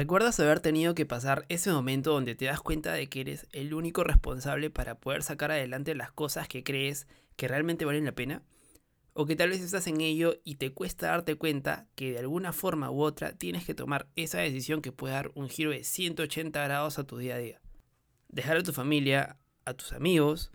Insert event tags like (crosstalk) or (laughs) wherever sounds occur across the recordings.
¿Recuerdas haber tenido que pasar ese momento donde te das cuenta de que eres el único responsable para poder sacar adelante las cosas que crees que realmente valen la pena? ¿O que tal vez estás en ello y te cuesta darte cuenta que de alguna forma u otra tienes que tomar esa decisión que puede dar un giro de 180 grados a tu día a día? Dejar a tu familia, a tus amigos,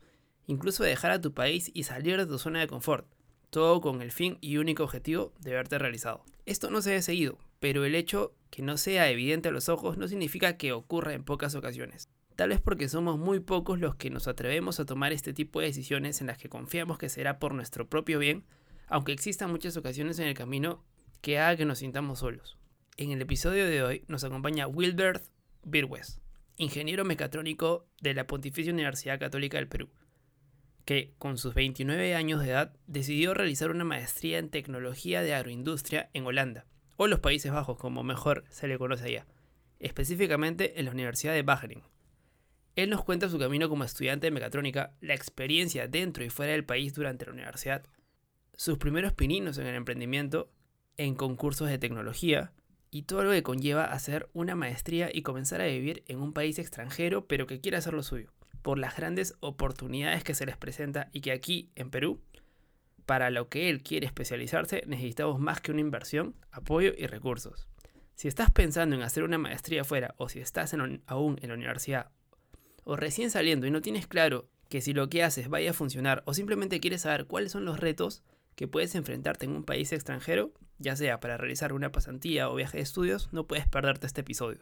incluso dejar a tu país y salir de tu zona de confort, todo con el fin y único objetivo de verte realizado. Esto no se ha seguido, pero el hecho que no sea evidente a los ojos no significa que ocurra en pocas ocasiones. Tal vez porque somos muy pocos los que nos atrevemos a tomar este tipo de decisiones en las que confiamos que será por nuestro propio bien, aunque existan muchas ocasiones en el camino que haga que nos sintamos solos. En el episodio de hoy nos acompaña Wilbert Birwes, ingeniero mecatrónico de la Pontificia Universidad Católica del Perú, que con sus 29 años de edad decidió realizar una maestría en tecnología de agroindustria en Holanda o los Países Bajos, como mejor se le conoce allá, específicamente en la Universidad de Wageningen. Él nos cuenta su camino como estudiante de mecatrónica, la experiencia dentro y fuera del país durante la universidad, sus primeros pininos en el emprendimiento, en concursos de tecnología y todo lo que conlleva hacer una maestría y comenzar a vivir en un país extranjero pero que quiere hacer lo suyo, por las grandes oportunidades que se les presenta y que aquí en Perú para lo que él quiere especializarse necesitamos más que una inversión, apoyo y recursos. Si estás pensando en hacer una maestría afuera o si estás aún en la universidad o recién saliendo y no tienes claro que si lo que haces vaya a funcionar o simplemente quieres saber cuáles son los retos que puedes enfrentarte en un país extranjero, ya sea para realizar una pasantía o viaje de estudios, no puedes perderte este episodio.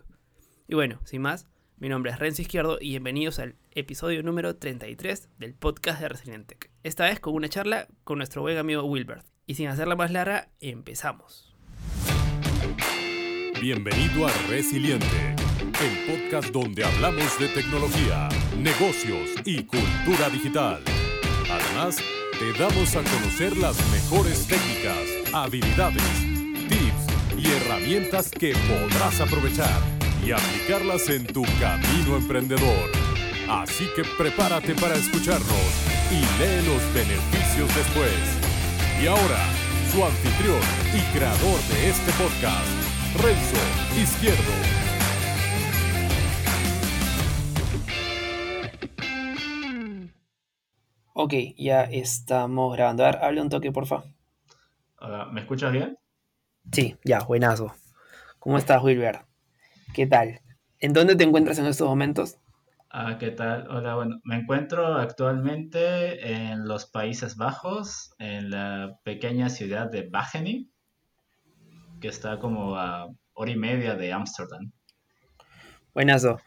Y bueno, sin más, mi nombre es Renzo Izquierdo y bienvenidos al episodio número 33 del podcast de Resilient Esta vez con una charla con nuestro buen amigo Wilbert. Y sin hacerla más larga, empezamos. Bienvenido a Resiliente, el podcast donde hablamos de tecnología, negocios y cultura digital. Además, te damos a conocer las mejores técnicas, habilidades, tips y herramientas que podrás aprovechar y aplicarlas en tu camino emprendedor. Así que prepárate para escucharnos y lee los beneficios después. Y ahora, su anfitrión y creador de este podcast, Renzo Izquierdo. Ok, ya estamos grabando. A ver, hable un toque, por favor. ¿Me escuchas bien? Sí, ya, buenazo. ¿Cómo estás, Wilber? ¿Qué tal? ¿En dónde te encuentras en estos momentos? Ah, ¿qué tal? Hola, bueno, me encuentro actualmente en los Países Bajos, en la pequeña ciudad de Wageningen, que está como a hora y media de Ámsterdam. Buenazo.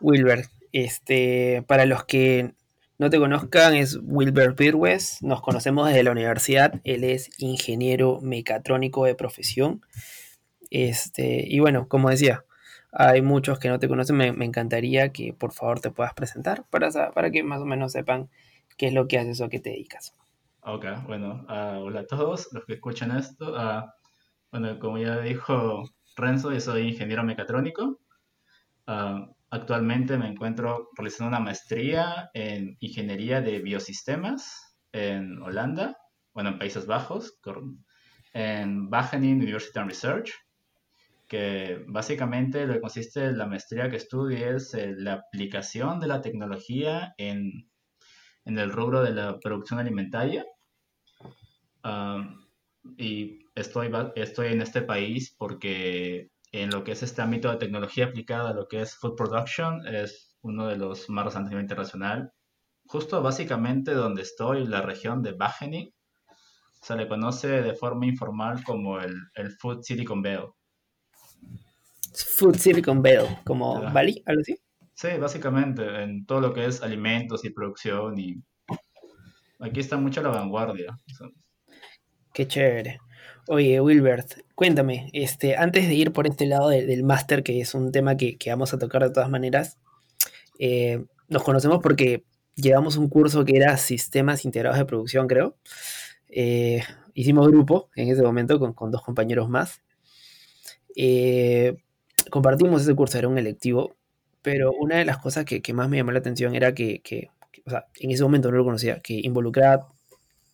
Wilber, este, para los que no te conozcan, es Wilber Birwes. Nos conocemos desde la universidad. Él es ingeniero mecatrónico de profesión. Este, y bueno, como decía, hay muchos que no te conocen. Me, encantaría que por favor te puedas presentar para, para que más o menos sepan qué es lo que haces o a qué te dedicas. Ok, bueno, ah, hola a todos los que escuchan esto. Uh, bueno, como ya dijo Renzo, yo soy ingeniero mecatrónico. Uh, actualmente me encuentro realizando una maestría en ingeniería de biosistemas en Holanda, bueno, en Países Bajos, en Wageningen University and Research que básicamente lo que consiste en la maestría que estudio es eh, la aplicación de la tecnología en, en, el rubro de la producción alimentaria. y estoy, estoy en este país porque en lo que es este ámbito de tecnología aplicada lo que es food production es uno de los más resaltantes a nivel internacional. Justo básicamente donde estoy, la región de Wageningen, se le conoce de forma informal como el, el Food Silicon Valley. Food Silicon Valley, como Bali, algo así. Sí, básicamente, en todo lo que es alimentos y producción y aquí está mucho la vanguardia. Qué chévere. Oye, Wilbert, cuéntame, este, antes de ir por este lado del máster, que es un tema que, vamos a tocar de todas maneras, eh, nos conocemos porque llevamos un curso que era Sistemas Integrados de Producción, creo. Eh, hicimos grupo en ese momento con, con dos compañeros más. Eh, compartimos ese curso, era un electivo, pero una de las cosas que, más me llamó la atención era que, o sea, en ese momento no lo conocía, que involucraba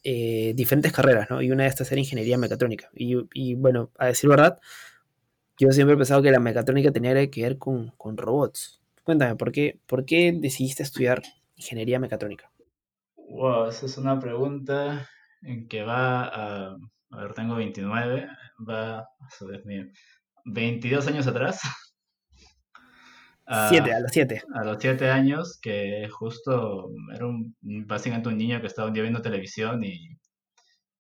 eh, diferentes carreras, ¿no? Y una de estas era ingeniería mecatrónica. Y, bueno, a decir verdad, yo siempre he pensado que la mecatrónica tenía que ver con, robots. Cuéntame, ¿por qué, ¿por qué decidiste estudiar ingeniería mecatrónica? Wow, esa es una pregunta en que va a... A ver, tengo 29, va... oh, Dios mío, 22 años atrás. Siete, a, los siete. a los 7 años, que justo era un, básicamente un niño que estaba un día viendo televisión y,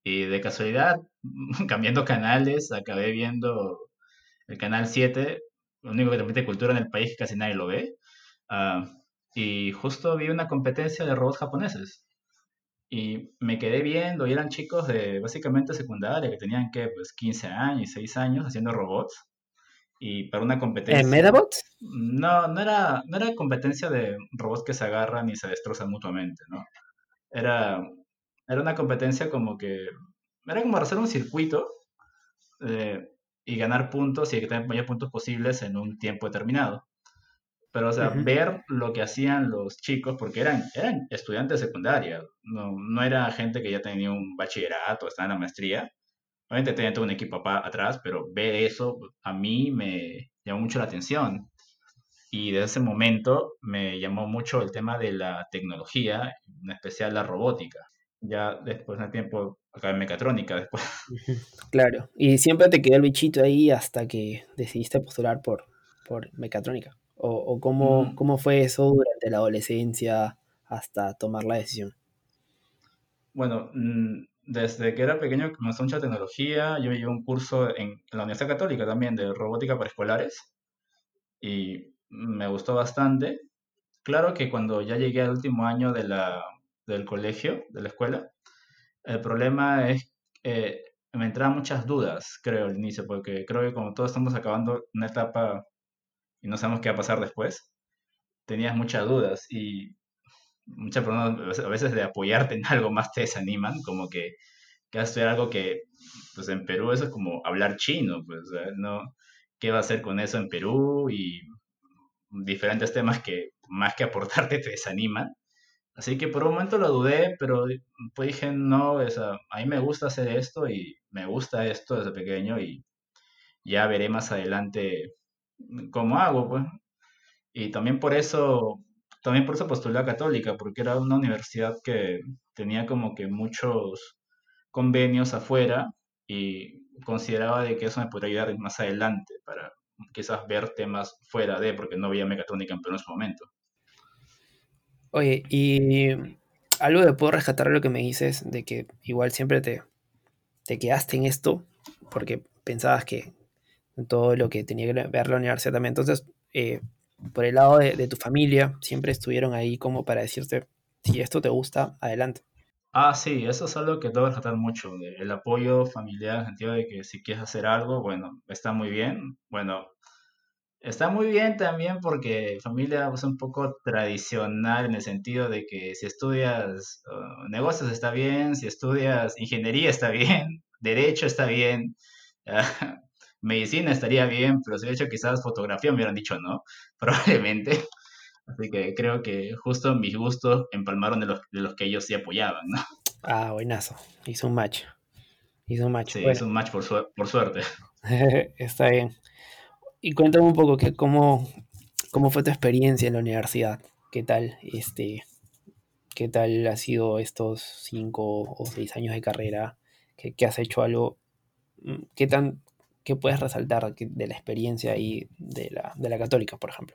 y de casualidad, (laughs) cambiando canales, acabé viendo el canal 7, lo único que transmite cultura en el país que casi nadie lo ve. Ah, y justo vi una competencia de robots japoneses. Y me quedé viendo, y eran chicos de básicamente secundaria, que tenían que, pues 15 años, 6 años haciendo robots. Y para una ¿En competencia, Medabot? no, no era, no era competencia de robots que se agarran y se destrozan mutuamente, ¿no? Era, era una competencia como que, era como hacer un circuito eh, y ganar puntos y que tener mayores puntos posibles en un tiempo determinado. Pero, o sea, ver lo que hacían los chicos, porque eran, eran estudiantes de secundaria, no, no era gente que ya tenía un bachillerato, estaba en la maestría. Obviamente tenía todo un equipo atrás, pero ver eso a mí me llamó mucho la atención. Y desde ese momento me llamó mucho el tema de la tecnología, en especial la robótica. Ya después de un tiempo acabé en mecatrónica después. Claro. Y siempre te quedó el bichito ahí hasta que decidiste postular por, por mecatrónica. O, o cómo, Mm, cómo fue eso durante la adolescencia hasta tomar la decisión. Bueno, mm, desde que era pequeño comenzó mucha tecnología. Yo llevé un curso en, la Universidad Católica también de robótica para escolares y me gustó bastante. Claro que cuando ya llegué al último año de la, del colegio, de la escuela, el problema es eh, me entraban muchas dudas, creo, al inicio, porque creo que como todos estamos acabando una etapa y no sabemos qué va a pasar después, tenías muchas dudas y muchas personas a veces de apoyarte en (laughs) algo más te desaniman, como que que hacer algo que, pues en Perú eso es como hablar chino, pues, ¿no? ¿Qué va a hacer con eso en Perú? Y diferentes temas que más que aportarte te desaniman. Así que por un momento lo dudé, pero pues dije, no, o sea, a mí me gusta hacer esto y me gusta esto desde pequeño y ya veré más adelante cómo hago, pues. Y también por eso, también por eso postulé a Católica, porque era una universidad que tenía como que muchos convenios afuera y consideraba de que eso me podría ayudar más adelante para quizás ver temas fuera de, porque no veía mecatrónica en en su momento. Oye, y algo que puedo rescatar lo que me dices, de que igual siempre te, te quedaste en esto, porque pensabas que todo lo que tenía que ver la universidad también. Entonces, eh, por el lado de, tu familia, siempre estuvieron ahí como para decirte, si esto te gusta, adelante. Ah, sí, eso es algo que debo rescatar mucho, el apoyo familiar en el sentido de que si quieres hacer algo, bueno, está muy bien. Bueno, Está muy bien también porque familia es un poco tradicional en el sentido de que si estudias uh, negocios está bien, si estudias ingeniería está bien, (laughs) derecho está bien, (laughs) medicina estaría bien, pero si hubiera hecho quizás fotografía me hubieran dicho no, (laughs) probablemente. Así que creo que justo mis gustos empalmaron de los, de los que ellos sí apoyaban, ¿no? Ah, buenazo. Hizo un match. Hizo un match. Sí, Bueno, un match por, suer- por suerte. (laughs) (laughs) está bien. Y cuéntame un poco que, cómo, cómo fue tu experiencia en la universidad. ¿Qué tal, este, qué tal ha sido estos cinco o seis años de carrera? ¿Qué, qué has hecho algo? ¿Qué tan, qué puedes resaltar de la experiencia y de la, de la católica, por ejemplo?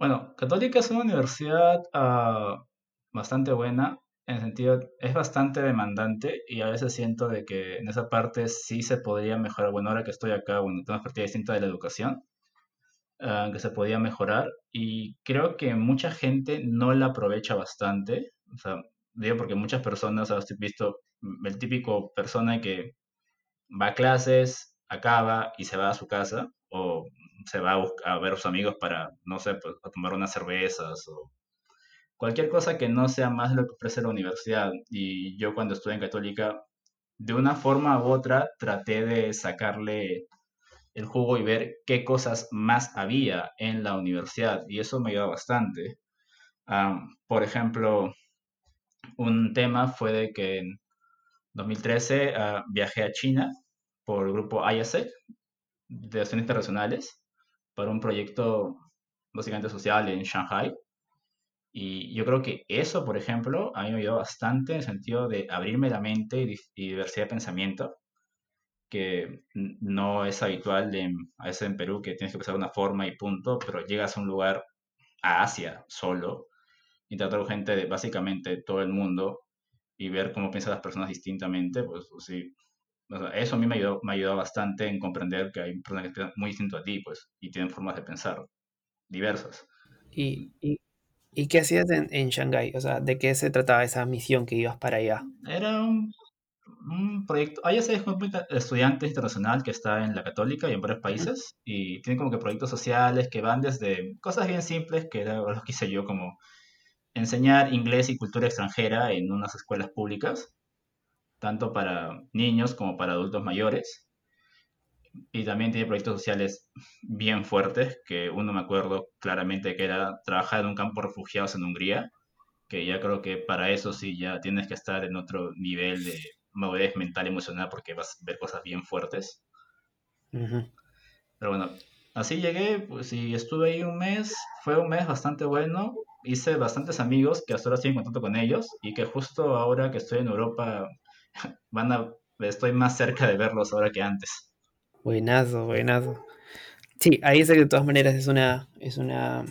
Bueno, Católica es una universidad ah, bastante buena, en el sentido, es bastante demandante y a veces siento de que en esa parte sí se podría mejorar. Bueno, ahora que estoy acá, bueno, tengo una perspectiva distinta de la educación, ah, que se podía mejorar y creo que mucha gente no la aprovecha bastante. O sea, digo porque muchas personas, has visto mm, el típico persona que va a clases, acaba y se va a su casa, o se va a, bus- a ver a sus amigos para, no sé, pues, a tomar unas cervezas, o cualquier cosa que no sea más lo que ofrece la universidad. Y yo cuando estuve en Católica, de una forma u otra, traté de sacarle el jugo y ver qué cosas más había en la universidad, y eso me ayudó bastante. Am, por ejemplo, un tema fue de que en 2013 ah, viajé a China por el grupo IASEC de acciones internacionales para un proyecto básicamente social en Shanghai. Y yo creo que eso, por ejemplo, a mí me ayudó bastante en el sentido de abrirme la mente y, diversidad de pensamiento, que no es habitual en, a veces en Perú, que tienes que pensar de una forma y punto, pero llegas a un lugar, a Asia, solo, y tratar con gente de básicamente todo el mundo y ver cómo piensan las personas distintamente, pues, pues sí, eso a mí me ayudó, me ayudó bastante en comprender que hay personas que piensan muy distinto a ti, pues, y tienen formas de pensar diversas. ¿Y, y, y qué hacías en, en Shanghái? O sea, ¿de qué se trataba esa misión que ibas para allá? Era un, un proyecto, allá se es un estudiante internacional que está en la católica y en varios países, y tiene como que proyectos sociales que van desde cosas bien simples, que era lo que hice yo, como enseñar inglés y cultura extranjera en unas escuelas públicas, tanto para niños como para adultos mayores. Y también tiene proyectos sociales bien fuertes, que uno me acuerdo claramente que era trabajar en un campo de refugiados en Hungría, que ya creo que para eso sí ya tienes que estar en otro nivel de madurez mental emocional porque vas a ver cosas bien fuertes. Pero bueno, así llegué, pues y estuve ahí un mes, fue un mes bastante bueno, hice bastantes amigos que hasta ahora estoy en contacto con ellos y que justo ahora que estoy en Europa van a, estoy más cerca de verlos ahora que antes. Buenazo, buenazo. Sí, ahí sé que de todas maneras es una, es una,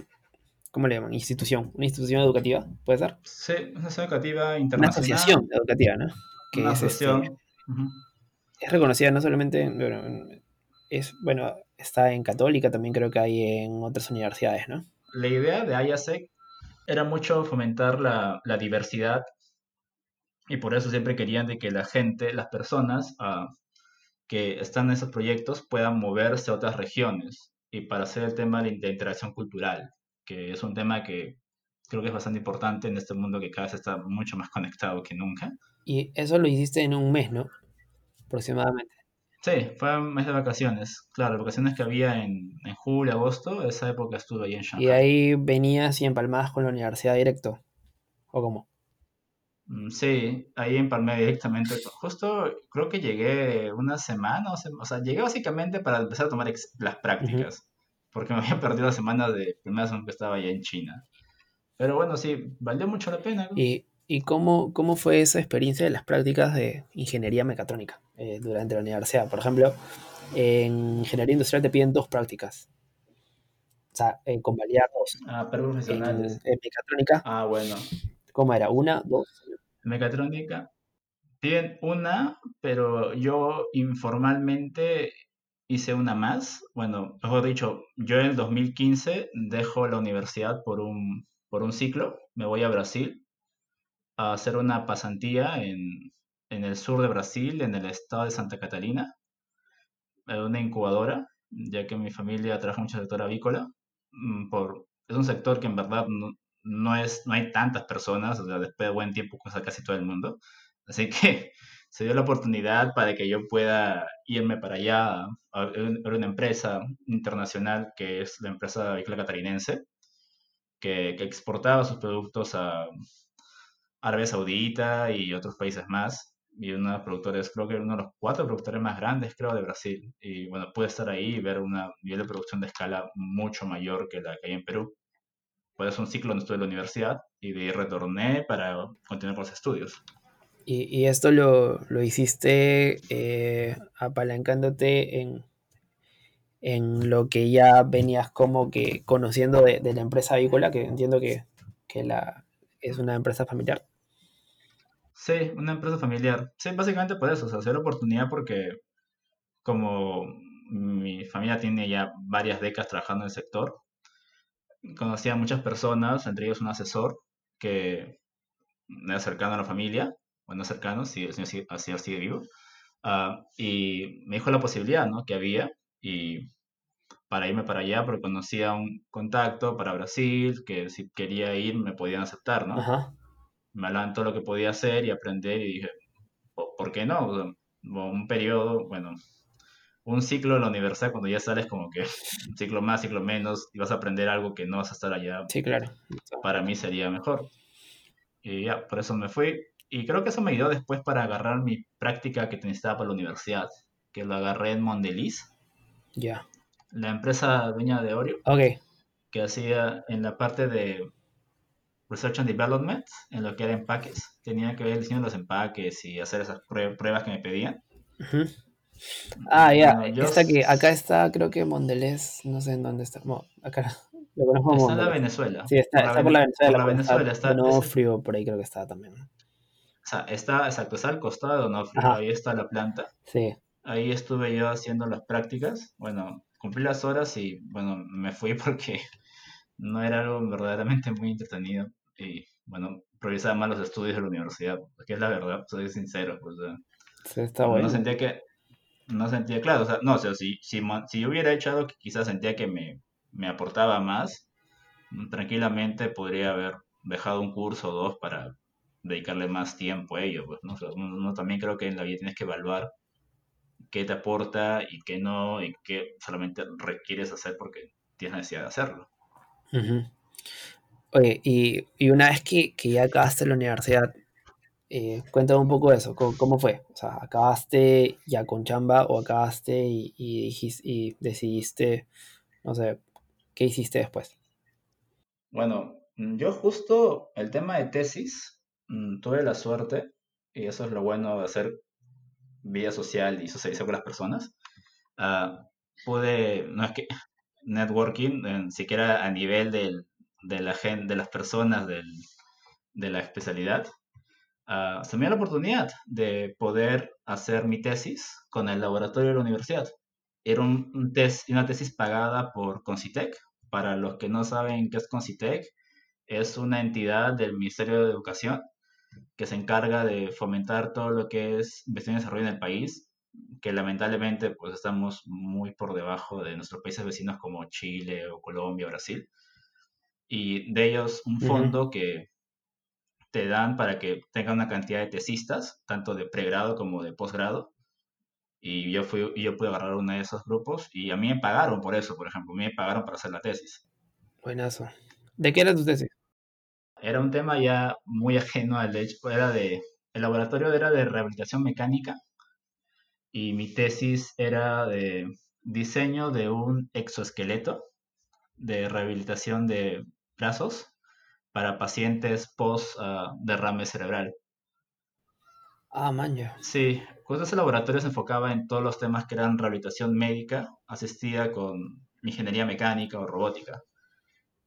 ¿cómo le llaman? Institución, una institución educativa, ¿puede ser? Sí, una institución educativa internacional. Una asociación educativa, ¿no? Que una es, asociación. Este, es reconocida no solamente, bueno, es, bueno, está en Católica, también creo que hay en otras universidades, ¿no? La idea de IASEC era mucho fomentar la, la diversidad y por eso siempre querían de que la gente, las personas uh, que están en esos proyectos puedan moverse a otras regiones y para hacer el tema de interacción cultural, que es un tema que creo que es bastante importante en este mundo que cada vez está mucho más conectado que nunca. Y eso lo hiciste en un mes, ¿no? Aproximadamente. Sí, fue un mes de vacaciones. Claro, vacaciones que había en, en julio, agosto, esa época estuve ahí en Shanghai. ¿Y ahí venías y empalmabas con la universidad directo? ¿O cómo? Mm, sí, ahí empalmé directamente. Justo creo que llegué una semana, o, sea, llegué básicamente para empezar a tomar las prácticas, porque me (laughs) había perdido la semana de primera semana que estaba allá en China. Pero bueno, sí, valió mucho la pena. ¿Y, y cómo, cómo fue esa experiencia de las prácticas de ingeniería mecatrónica eh, durante la universidad? Por ejemplo, en ingeniería industrial te piden dos prácticas. O sea, eh, convalidar dos. Ah, pero profesionales. En, en mecatrónica. Ah, bueno. ¿Cómo era? ¿Una? ¿Dos? Mecatrónica. Tienen una, pero yo informalmente hice una más. Bueno, mejor dicho, yo en el 2015 dejo la universidad por un, por un ciclo, me voy a Brasil a hacer una pasantía en, en el sur de Brasil, en el estado de Santa Catalina, en una incubadora, ya que mi familia trabaja mucho en el sector avícola. Mm, por, es un sector que en verdad no, es, no hay tantas personas, o sea, después de buen tiempo cosa casi todo el mundo. Así que (laughs) se dio la oportunidad para que yo pueda irme para allá a ver una empresa internacional que es la empresa avícola catarinense, que, exportaba sus productos a Arabia Saudita y otros países más. Y uno de los productores, creo que uno de los cuatro productores más grandes, creo, de Brasil. Y bueno, pude estar ahí y ver una nivel de producción de escala mucho mayor que la que hay en Perú pues un ciclo donde estuve en la universidad y de ahí retorné para continuar con los estudios. ¿Y, y esto lo, lo hiciste eh, apalancándote en, en lo que ya venías como que conociendo de, de la empresa avícola, que entiendo que, que la, es una empresa familiar? Sí, una empresa familiar. Sí, básicamente por eso, o sea, hacer oportunidad porque como mi familia tiene ya varias décadas trabajando en el sector, conocí a muchas personas, entre ellos un asesor que era cercano a la familia, bueno, cercano, si el señor, sigue vivo, uh, y me dijo la posibilidad, ¿no? Que había, y para irme para allá, porque conocía un contacto para Brasil, que si quería ir me podían aceptar, ¿no? Ajá. Me hablaban todo lo que podía hacer y aprender, y dije, ¿por qué no? Un periodo, bueno, un ciclo en la universidad cuando ya sales como que un ciclo más, ciclo menos, y vas a aprender algo que no vas a estar allá. Sí, claro. Para mí sería mejor. Y ya, por eso me fui. Y creo que eso me ayudó después para agarrar mi práctica que necesitaba para la universidad, que lo agarré en Mondeliz. Ya. la empresa dueña de Oreo, Ok. que hacía en la parte de Research and Development, en lo que era empaques. Tenía que ver el diseño de los empaques y hacer esas prue- pruebas que me pedían. Ujú. Ah, ya. Bueno, yo Esta que acá está, creo que Mondelez, no sé en dónde está. Acá lo conozco Está en la. Venezuela. Sí, está, Por la está por la Vene- Venezuela. por la pero Venezuela está. Donofrio, por ahí creo que está también. o sea, está, exacto, está al costado de Donofrio. Ajá. Ahí está la planta. Sí. Ahí estuve yo haciendo las prácticas. Bueno, cumplí las horas y bueno, me fui (laughs) porque no era algo verdaderamente muy entretenido. Y bueno, priorizaba más los estudios de la universidad, que es la verdad, soy sincero. Pues, o sea, Sí, está no bueno. sentía que, no sentía, claro, o sea, no, o sea, si, si, si yo hubiera hecho algo que quizás sentía que me, me aportaba más, mm, tranquilamente podría haber dejado un curso o dos para dedicarle más tiempo a ello, pues, ¿no? O también creo que en la vida tienes que evaluar qué te aporta y qué no, y qué solamente requieres hacer porque tienes necesidad de hacerlo. Oye, y, y una vez que, que ya acabaste la universidad, eh, cuéntame un poco de eso, ¿cómo, fue? O sea, ¿acabaste ya con chamba o acabaste y, y, y decidiste, no sé, qué hiciste después? Bueno, mm, yo justo el tema de tesis, mm, tuve la suerte, y eso es lo bueno de hacer vida social y socializar con las personas. ah, pude, no es que networking, eh, siquiera a nivel del, de la gen- de las personas del, de la especialidad, ah, se me dio la oportunidad de poder hacer mi tesis con el laboratorio de la universidad. Era un, tes- una tesis pagada por Concitec. Para los que no saben qué es Concitec, es una entidad del Ministerio de Educación que se encarga de fomentar todo lo que es investigación y desarrollo en el país, que lamentablemente pues estamos muy por debajo de nuestros países vecinos como Chile o Colombia o Brasil. Y de ellos un fondo que te dan para que tenga una cantidad de tesistas, tanto de pregrado como de posgrado. Y yo, fui, yo pude agarrar uno de esos grupos y a mí me pagaron por eso, por ejemplo, a mí me pagaron para hacer la tesis. Buenazo. ¿De qué era tu tesis? Era un tema ya muy ajeno al hecho, era de, el laboratorio era de rehabilitación mecánica y mi tesis era de diseño de un exoesqueleto de rehabilitación de brazos para pacientes post ah, derrame cerebral. Ah, man. Sí, justo ese laboratorio se enfocaba en todos los temas que eran rehabilitación médica asistida con ingeniería mecánica o robótica.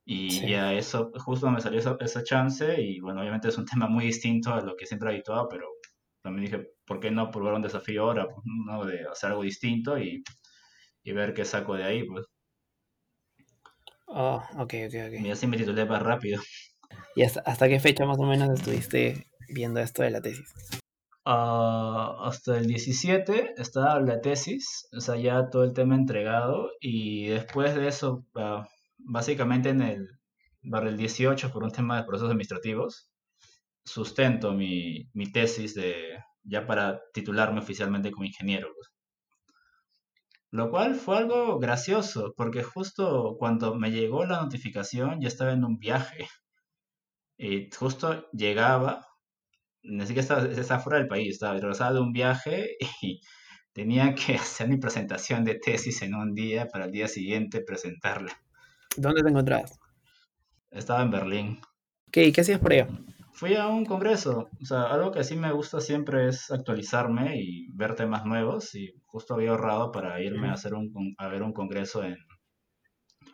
Y Sí. ya eso, justo me salió esa, esa chance y bueno, obviamente es un (laughs) tema muy distinto a lo que siempre he habituado, pero también dije, ¿por qué no probar un desafío ahora? Pues, ¿no? De hacer algo distinto y, y ver qué saco de ahí, pues. Oh, ok, ok, ok. Y así me titulé más rápido. ¿Y hasta, hasta qué fecha más o menos estuviste viendo esto de la tesis? Ah, hasta el 17 estaba la tesis, o sea, ya todo el tema entregado y después de eso, ah, básicamente en el, para el 18, por un tema de procesos administrativos, sustento mi, mi tesis de, ya para titularme oficialmente como ingeniero. pues. Lo cual fue algo gracioso, porque justo cuando me llegó la notificación ya estaba en un viaje y justo llegaba ni siquiera estaba, estaba fuera del país, estaba regresaba de un viaje (laughs) y tenía que hacer mi presentación de tesis en un día para el día siguiente presentarla. ¿Dónde te encontrabas? Estaba en Berlín. ¿Qué, qué hacías por allá? Fui a un congreso, o sea, algo que sí me gusta siempre es actualizarme y ver temas nuevos y justo había ahorrado para irme a hacer un, a ver un congreso en,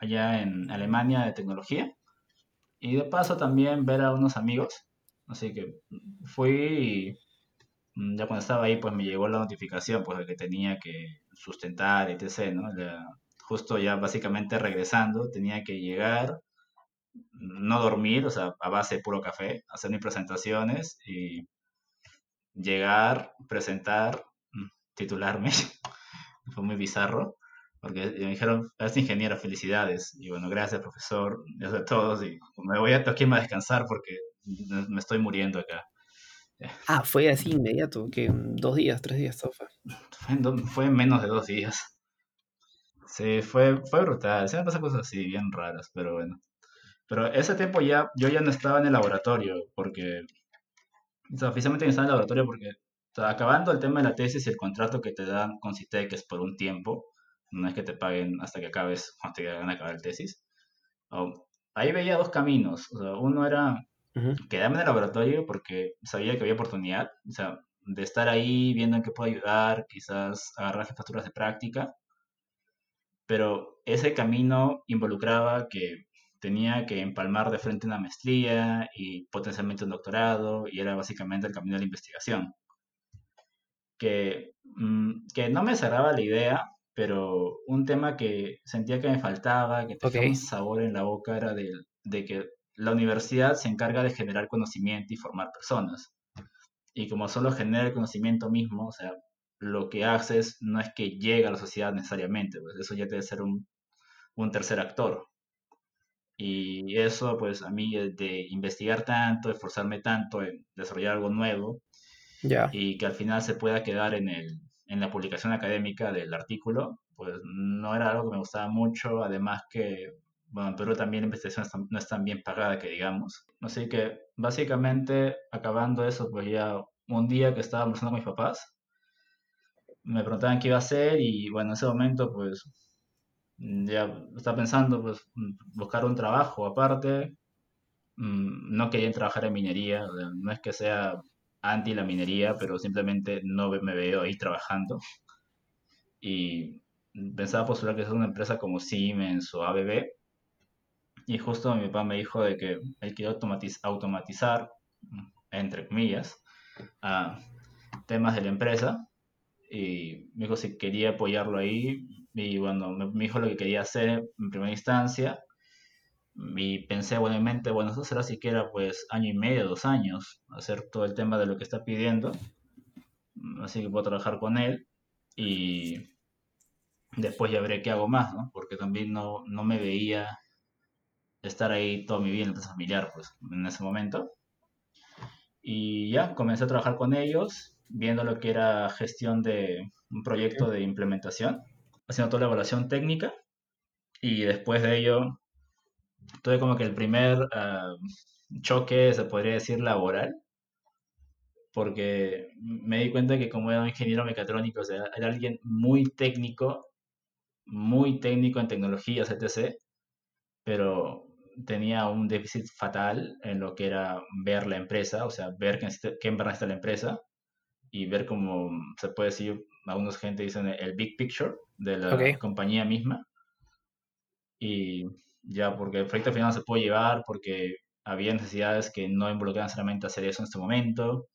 allá en Alemania de tecnología y de paso también ver a unos amigos. Así que fui y mm, ya cuando estaba ahí, pues me llegó la notificación, pues de que tenía que sustentar, etc., ¿no? Justo ya básicamente regresando, tenía que llegar, no dormir, o sea, a base de puro café, hacer mis presentaciones y llegar, presentar, mm, titularme. (laughs) Fue muy bizarro, porque me dijeron, es ingeniero, felicidades. Y bueno, gracias, profesor, gracias a todos. Y me voy a toquirme a descansar porque me estoy muriendo acá. (laughs) Ah, fue así inmediato, que dos días, tres días, todo fue. Fue en, do- fue en menos de dos días. Sí, fue, fue brutal. Se me pasan cosas así, bien raras, pero bueno. Pero ese tiempo ya, yo ya no estaba en el laboratorio, porque, o sea, oficialmente no estaba en el laboratorio porque, o sea, acabando el tema de la tesis y el contrato que te dan con CITEC es por un tiempo, no es que te paguen hasta que acabes, cuando te a acabar el tesis. ahí veía dos caminos, uno era quedarme en el laboratorio porque sabía que había oportunidad, o sea, de estar ahí viendo en qué puedo ayudar, quizás agarrar facturas de práctica, pero ese camino involucraba que tenía que empalmar de frente una maestría y potencialmente un doctorado, y era básicamente el camino de la investigación. Que, mm, que no me cerraba la idea, pero un tema que sentía que me faltaba, que tenía un sabor en la boca, era de, de que la universidad se encarga de generar conocimiento y formar personas. Y como solo genera el conocimiento mismo, o sea, lo que haces no es que llegue a la sociedad necesariamente, pues eso ya debe ser un, un tercer actor. Y eso, pues a mí, de investigar tanto, esforzarme tanto en desarrollar algo nuevo, y que al final se pueda quedar en, el, en la publicación académica del artículo, pues no era algo que me gustaba mucho, además que, bueno, en Perú también la investigación no es tan bien pagada que digamos. Así que básicamente, acabando eso, pues ya un día que estaba conversando con mis papás, me preguntaban qué iba a hacer y bueno, en ese momento pues ya estaba pensando pues buscar un trabajo aparte. Mm, no quería trabajar en minería, no es que sea anti la minería, pero simplemente no me veo ahí trabajando. Y pensaba postular que es una empresa como Siemens o ABB. Y justo mi papá me dijo de que él quiere automatizar, entre comillas, temas de la empresa. Y me dijo si quería apoyarlo ahí. Y bueno, me, dijo lo que quería hacer en primera instancia. Y pensé, bueno, en mente, bueno, eso será siquiera pues año y medio, dos años, hacer todo el tema de lo que está pidiendo. Así que puedo trabajar con él. Y después ya veré qué hago más, ¿no? Porque también no, no me veía estar ahí toda mi vida en la familiar, pues, en ese momento. Y ya, comencé a trabajar con ellos, viendo lo que era gestión de un proyecto de implementación, haciendo toda la evaluación técnica. Y después de ello, tuve como que el primer ah, choque, se podría decir, laboral, porque me di cuenta que como era un ingeniero mecatrónico, o sea, era alguien muy técnico, muy técnico en tecnologías, etc., pero tenía un déficit fatal en lo que era ver la empresa, o sea, ver qué, qué está la empresa y ver cómo se puede decir, algunos gente dicen el big picture de la compañía misma. Y ya, porque el proyecto final se puede llevar, porque había necesidades que no involucraban solamente hacer eso en este momento.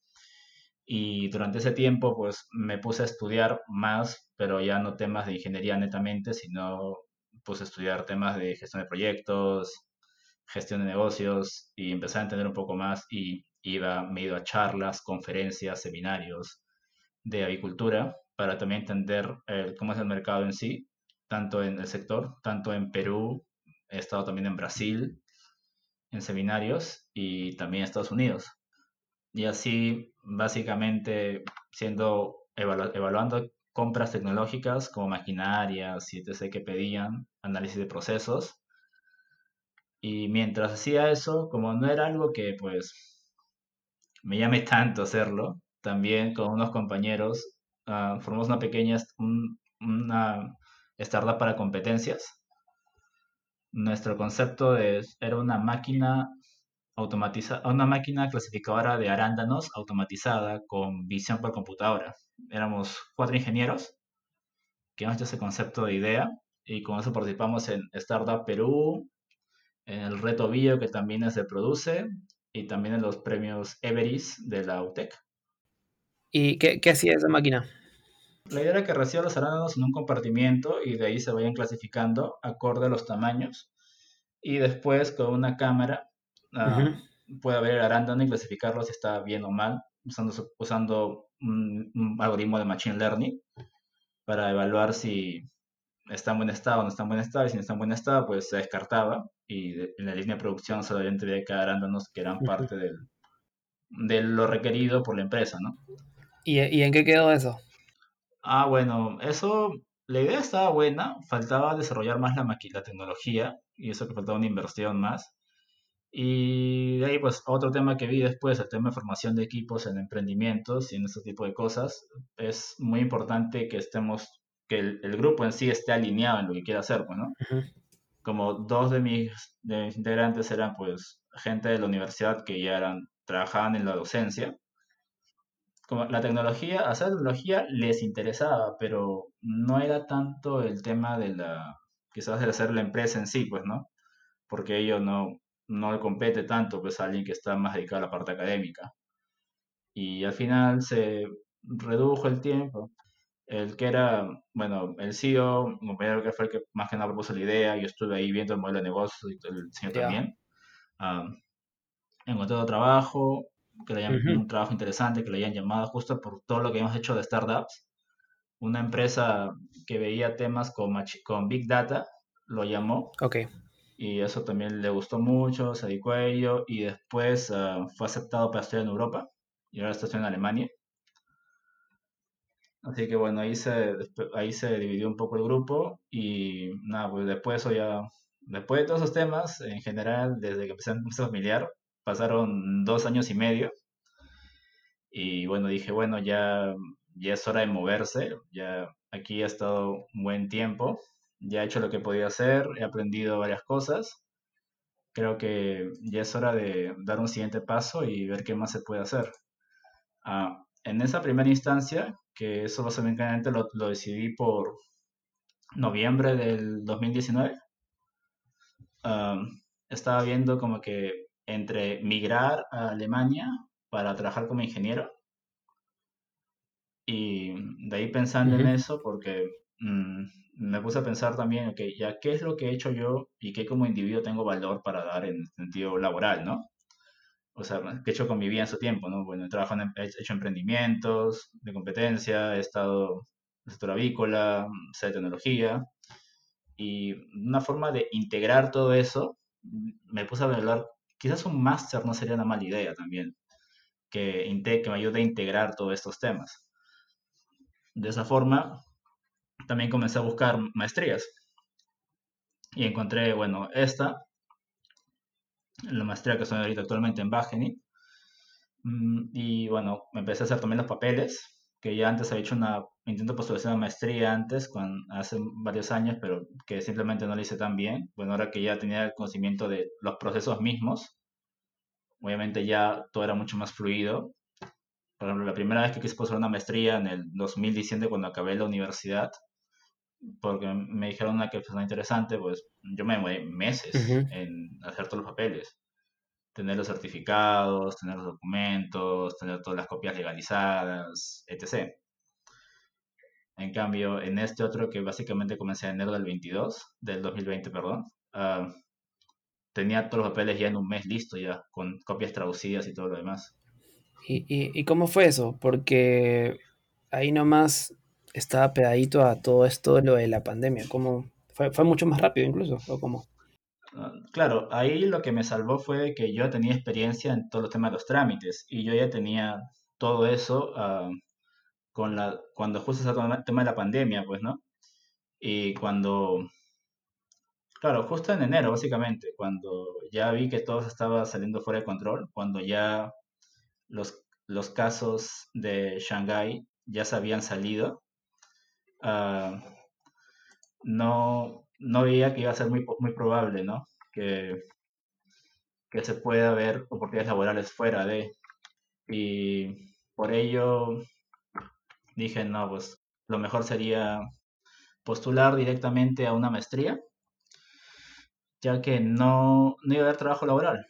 Y durante ese tiempo, pues me puse a estudiar más, pero ya no temas de ingeniería netamente, sino puse a estudiar temas de gestión de proyectos, gestión de negocios y empecé a entender un poco más y iba, me he ido a charlas, conferencias, seminarios de avicultura para también entender cómo es el mercado en sí, tanto en el sector, tanto en Perú, he estado también en Brasil, en seminarios y también en Estados Unidos. Y así, básicamente, siendo evaluando compras tecnológicas como maquinarias y etc. que pedían, análisis de procesos, y mientras hacía eso, como no era algo que pues me llame (laughs) tanto hacerlo, también con unos compañeros uh, formamos una pequeña una startup para competencias. Nuestro concepto era una máquina automatiza una máquina clasificadora de arándanos automatizada con visión por computadora. Éramos cuatro ingenieros que hemos hecho ese concepto de idea y con eso participamos en Startup Perú, en el reto Bio, que también se produce, y también en los premios Everest de la UTEC. ¿Y qué hacía esa máquina? La idea era que reciba los arándanos en un compartimiento y de ahí se vayan clasificando acorde a los tamaños. Y después con una cámara uh, puede ver el arándano y clasificarlo si está bien o mal, usando, usando un algoritmo de Machine Learning para evaluar si está en buen estado o no está en buen estado, y si no está en buen estado, pues se descartaba, y en la línea de producción solamente había que arándanos que eran parte del, de lo requerido por la empresa, ¿no? ¿Y, ¿Y, en qué quedó eso? Ah, bueno, eso, la idea estaba buena, faltaba desarrollar más la, la tecnología, y eso que faltaba una inversión más. Y de ahí, pues, otro tema que vi después, el tema de formación de equipos en emprendimientos y en este tipo de cosas, es muy importante que estemos que el, el, grupo en sí esté alineado en lo que quiere hacer, pues, ¿no? Como dos de mis, de mis integrantes eran, pues, gente de la universidad que ya eran, trabajaban en la docencia. Como la tecnología, hacer tecnología les interesaba, pero no era tanto el tema de la, quizás de hacer la empresa en sí, pues, ¿no? Porque ellos no, no le compete tanto, pues, a alguien que está más dedicado a la parte académica. Y al final se redujo el tiempo. El que era, bueno, el CEO, mi compañero que fue el que más que nada propuso la idea, yo estuve ahí viendo el modelo de negocio y el señor también. Um, encontré trabajo, que le hayan, un trabajo interesante, que le hayan llamado justo por todo lo que hemos hecho de startups. Una empresa que veía temas con, con Big Data lo llamó. Ok. Y eso también le gustó mucho, se dedicó a ello y después uh, fue aceptado para estudiar en Europa y ahora está estudiando en Alemania. Así que bueno, ahí se, ahí se dividió un poco el grupo y nada, pues después eso ya, después de todos esos temas, en general, desde que empecé a familiar, pasaron dos años y medio y bueno, dije, bueno, ya, ya es hora de moverse, ya aquí he estado un buen tiempo, ya he hecho lo que podía hacer, he aprendido varias cosas, creo que ya es hora de dar un siguiente paso y ver qué más se puede hacer. Ah, en esa primera instancia, que eso básicamente lo, lo decidí por noviembre del 2019, estaba viendo como que entre migrar a Alemania para trabajar como ingeniero y de ahí pensando en eso porque mm, me puse a pensar también, ok, ya qué es lo que he hecho yo y qué como individuo tengo valor para dar en sentido laboral, ¿no? o sea, que he hecho con mi vida en su tiempo, ¿no? Bueno, he trabajado, en, he hecho emprendimientos de competencia, he estado en el sector avícola, sé de tecnología, y una forma de integrar todo eso, me puse a hablar, quizás un máster no sería una mala idea también, que, que me ayude a integrar todos estos temas. De esa forma, también comencé a buscar maestrías. Y encontré, bueno, esta, la maestría que estoy ahorita actualmente en Wageningen. Mm, y bueno, me empecé a hacer también los papeles, que ya antes había hecho una intento postulación de maestría antes, cuando, hace varios años, pero que simplemente no lo hice tan bien. Bueno, ahora que ya tenía el conocimiento de los procesos mismos, obviamente ya todo era mucho más fluido. Por ejemplo, la primera vez que quise postular una maestría en el 2017, cuando acabé la universidad, porque me dijeron una que fue interesante, pues yo me demoré meses en hacer todos los papeles. Tener los certificados, tener los documentos, tener todas las copias legalizadas, etc. En cambio, en este otro que básicamente comencé en enero del 22, del 2020, perdón, uh, tenía todos los papeles ya en un mes listo, ya, con copias traducidas y todo lo demás. ¿Y, y, cómo fue eso? Porque ahí nomás estaba pedadito a todo esto de la pandemia. ¿Cómo fue, fue mucho más rápido incluso? ¿O cómo? Claro, ahí lo que me salvó fue que yo tenía experiencia en todos los temas de los trámites y yo ya tenía todo eso uh, con la, cuando justo se el tema de la pandemia, pues, ¿no? Y cuando, claro, justo en enero, básicamente, cuando ya vi que todo estaba saliendo fuera de control, cuando ya los, los casos de Shanghái ya se habían salido, uh, no, no veía que iba a ser muy, muy probable, ¿no? Que, que se pueda ver oportunidades laborales fuera de. Y por ello dije, no, pues lo mejor sería postular directamente a una maestría, ya que no, no iba a haber trabajo laboral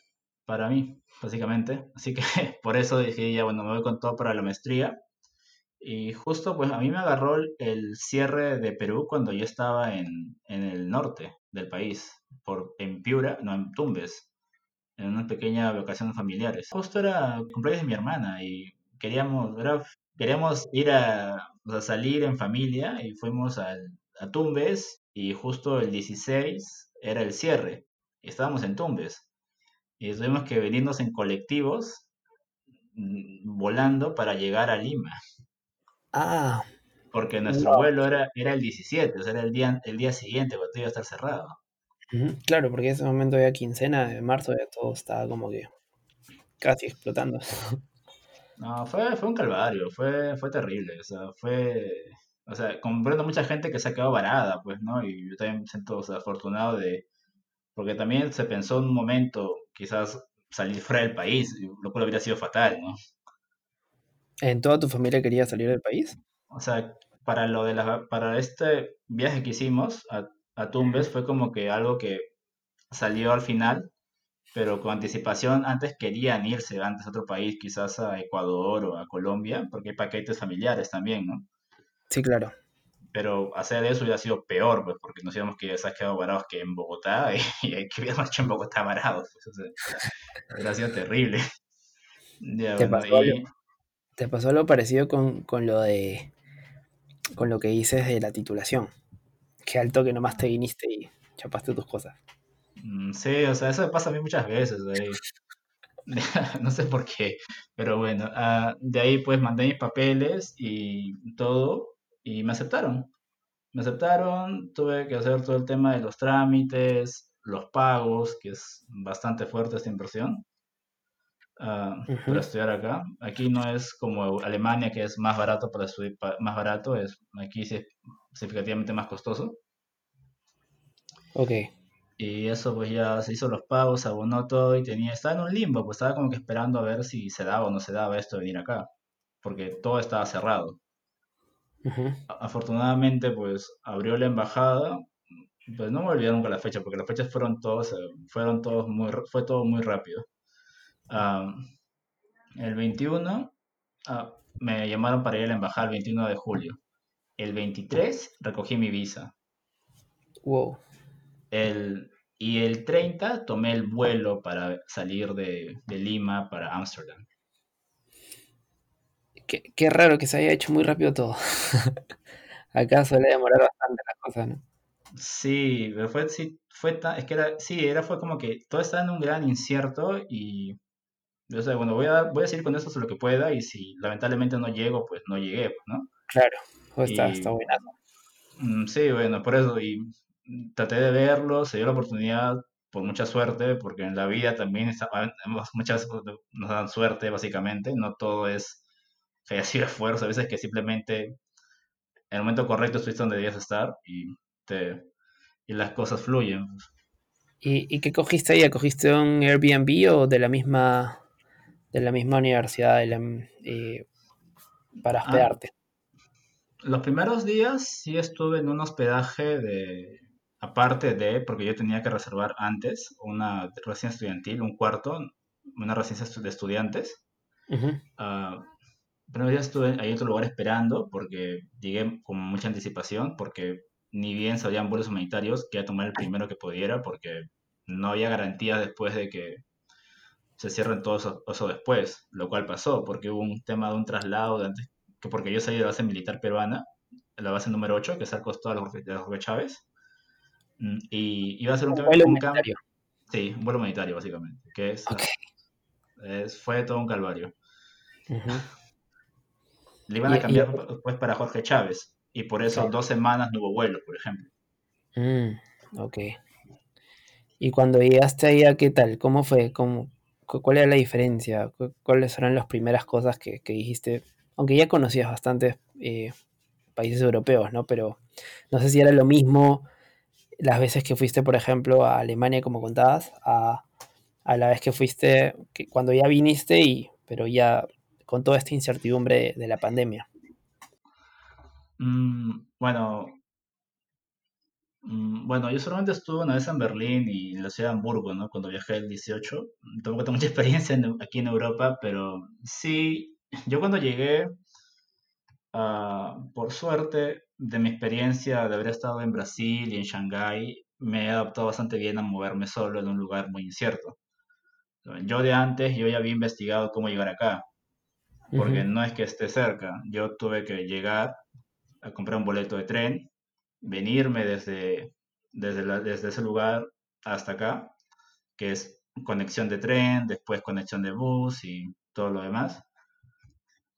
para mí, básicamente. Así que (laughs) por eso dije, ya bueno, me voy con todo para la maestría. Y justo, pues a mí me agarró el cierre de Perú cuando yo estaba en, en el norte del país, por, en Piura, no, en Tumbes, en una pequeña vacación familiares. Justo era cumpleaños de mi hermana y queríamos, queríamos ir a, a, salir en familia y fuimos a Tumbes y justo el 16 era el cierre. Y estábamos en Tumbes y tuvimos que venirnos en colectivos mm, volando para llegar a Lima. Ah. Porque nuestro vuelo era, era el 17, o sea, era el día, el día siguiente, cuando iba a estar cerrado. Claro, porque en ese momento había quincena de marzo, ya todo estaba como que casi explotando. No, fue, fue un calvario, fue, fue terrible, o sea, fue... O sea, comprendo mucha gente que se ha quedado varada, pues, ¿no? Y yo también me siento o sea, afortunado de, porque también se pensó en un momento quizás salir fuera del país, lo cual habría sido fatal, ¿no? ¿En toda tu familia quería salir del país? O sea, para lo de la, para este viaje que hicimos a, a Tumbes fue como que algo que salió al final, pero con anticipación antes querían irse antes a otro país, quizás a Ecuador o a Colombia, porque hay paquetes familiares también, ¿no? Sí, claro. Pero hacer eso hubiera sido peor, pues, porque nos íbamos que ya se ha quedado varados que en Bogotá (laughs) y, y que hubiéramos hecho en Bogotá varados. Pues, o sea, hubiera sido terrible. (laughs) Ya, ¿Te bueno, pasó algo, te pasó algo parecido con, con lo de con lo que dices de la titulación? Que al toque nomás te viniste y chapaste tus cosas. mm, sí, o sea, eso me pasa a mí muchas veces. (laughs) No sé por qué, pero bueno, ah, de ahí pues mandé mis papeles y todo y me aceptaron. Me aceptaron, tuve que hacer todo el tema de los trámites, los pagos, que es bastante fuerte esta inversión, ah, para Ujú. estudiar acá. Aquí no es como Alemania, que es más barato para estudiar, más barato, es aquí sí es significativamente más costoso. Ok. Y eso pues ya se hizo los pagos, abonó todo y tenía, estaba en un limbo, pues estaba como que esperando a ver si se daba o no se daba esto de venir acá, porque todo estaba cerrado. Ujú. A- Afortunadamente pues abrió la embajada, pues no me olvidé nunca la fecha, porque las fechas fueron todos, eh, fueron todos muy, fue todo muy rápido. El 21 ah, me llamaron para ir a la embajada el 21 de julio. El 23 recogí mi visa. Wow. El, y el 30 tomé el vuelo para salir de, de Lima para Ámsterdam. Qué, qué raro que se haya hecho muy rápido todo. (laughs) Acá suele demorar bastante las cosas, ¿no? Sí, pero fue, sí, fue tan, es que era, sí, era, fue como que todo estaba en un gran incierto y, o sea, bueno, voy a, voy a seguir con eso hasta lo que pueda y si lamentablemente no llego, pues no llegué, pues, ¿no? Claro. Oh, está, está Y buenazo. mm, sí, bueno, por eso, y traté de verlo, se dio la oportunidad por mucha suerte, porque en la vida también está- muchas veces nos dan suerte, básicamente, no todo es que haya sido esfuerzo, a veces que simplemente en el momento correcto estuviste donde debías estar y, te, y las cosas fluyen. ¿Y, y qué cogiste ahí? ¿Cogiste un Airbnb o de la misma, de la misma universidad de la, eh, para Ah, hospedarte? los primeros días sí estuve en un hospedaje de, aparte de, porque yo tenía que reservar antes una residencia estudiantil, un cuarto, una residencia de estudiantes. Ujú. Ah, pero ya estuve ahí en otro lugar esperando porque llegué con mucha anticipación porque ni bien salían vuelos humanitarios, quería tomar el primero que pudiera porque no había garantía después de que se cierren todo eso, eso después, lo cual pasó porque hubo un tema de un traslado de antes, que porque yo salí de la base militar peruana, la base número 8 que es al costado de Jorge Chávez, mm, y iba a ser un, Un vuelo un humanitario. sí, un vuelo humanitario básicamente, que es, fue todo un calvario. Le iban a cambiar después para Jorge Chávez y por eso dos semanas no hubo vuelo, por ejemplo. Mm, ok. Y cuando llegaste allá, ¿qué tal? ¿Cómo fue? ¿Cómo, cuál era la diferencia? Cu- ¿Cuáles eran las primeras cosas que, dijiste? Aunque ya conocías bastantes eh, países europeos, ¿no? Pero no sé si era lo mismo las veces que fuiste, por ejemplo, a Alemania, como contabas, a, la vez que fuiste, que cuando ya viniste, y, pero ya con toda esta incertidumbre de, la pandemia. Mm, bueno, bueno, yo solamente estuve una vez en Berlín y en la ciudad de Hamburgo, ¿no? Cuando viajé el 18. Tampoco tengo (laughs) mucha experiencia en- aquí en Europa, pero sí, yo cuando llegué, ah, por suerte, de mi experiencia de haber estado en Brasil y en Shanghái, me he adaptado bastante bien a moverme solo en un lugar muy incierto. Yo de antes, yo ya había investigado cómo llegar acá, porque Ujú. no es que esté cerca, yo tuve que llegar a comprar un boleto de tren, venirme desde, desde, desde ese lugar hasta acá, que es conexión de tren, después conexión de bus y todo lo demás,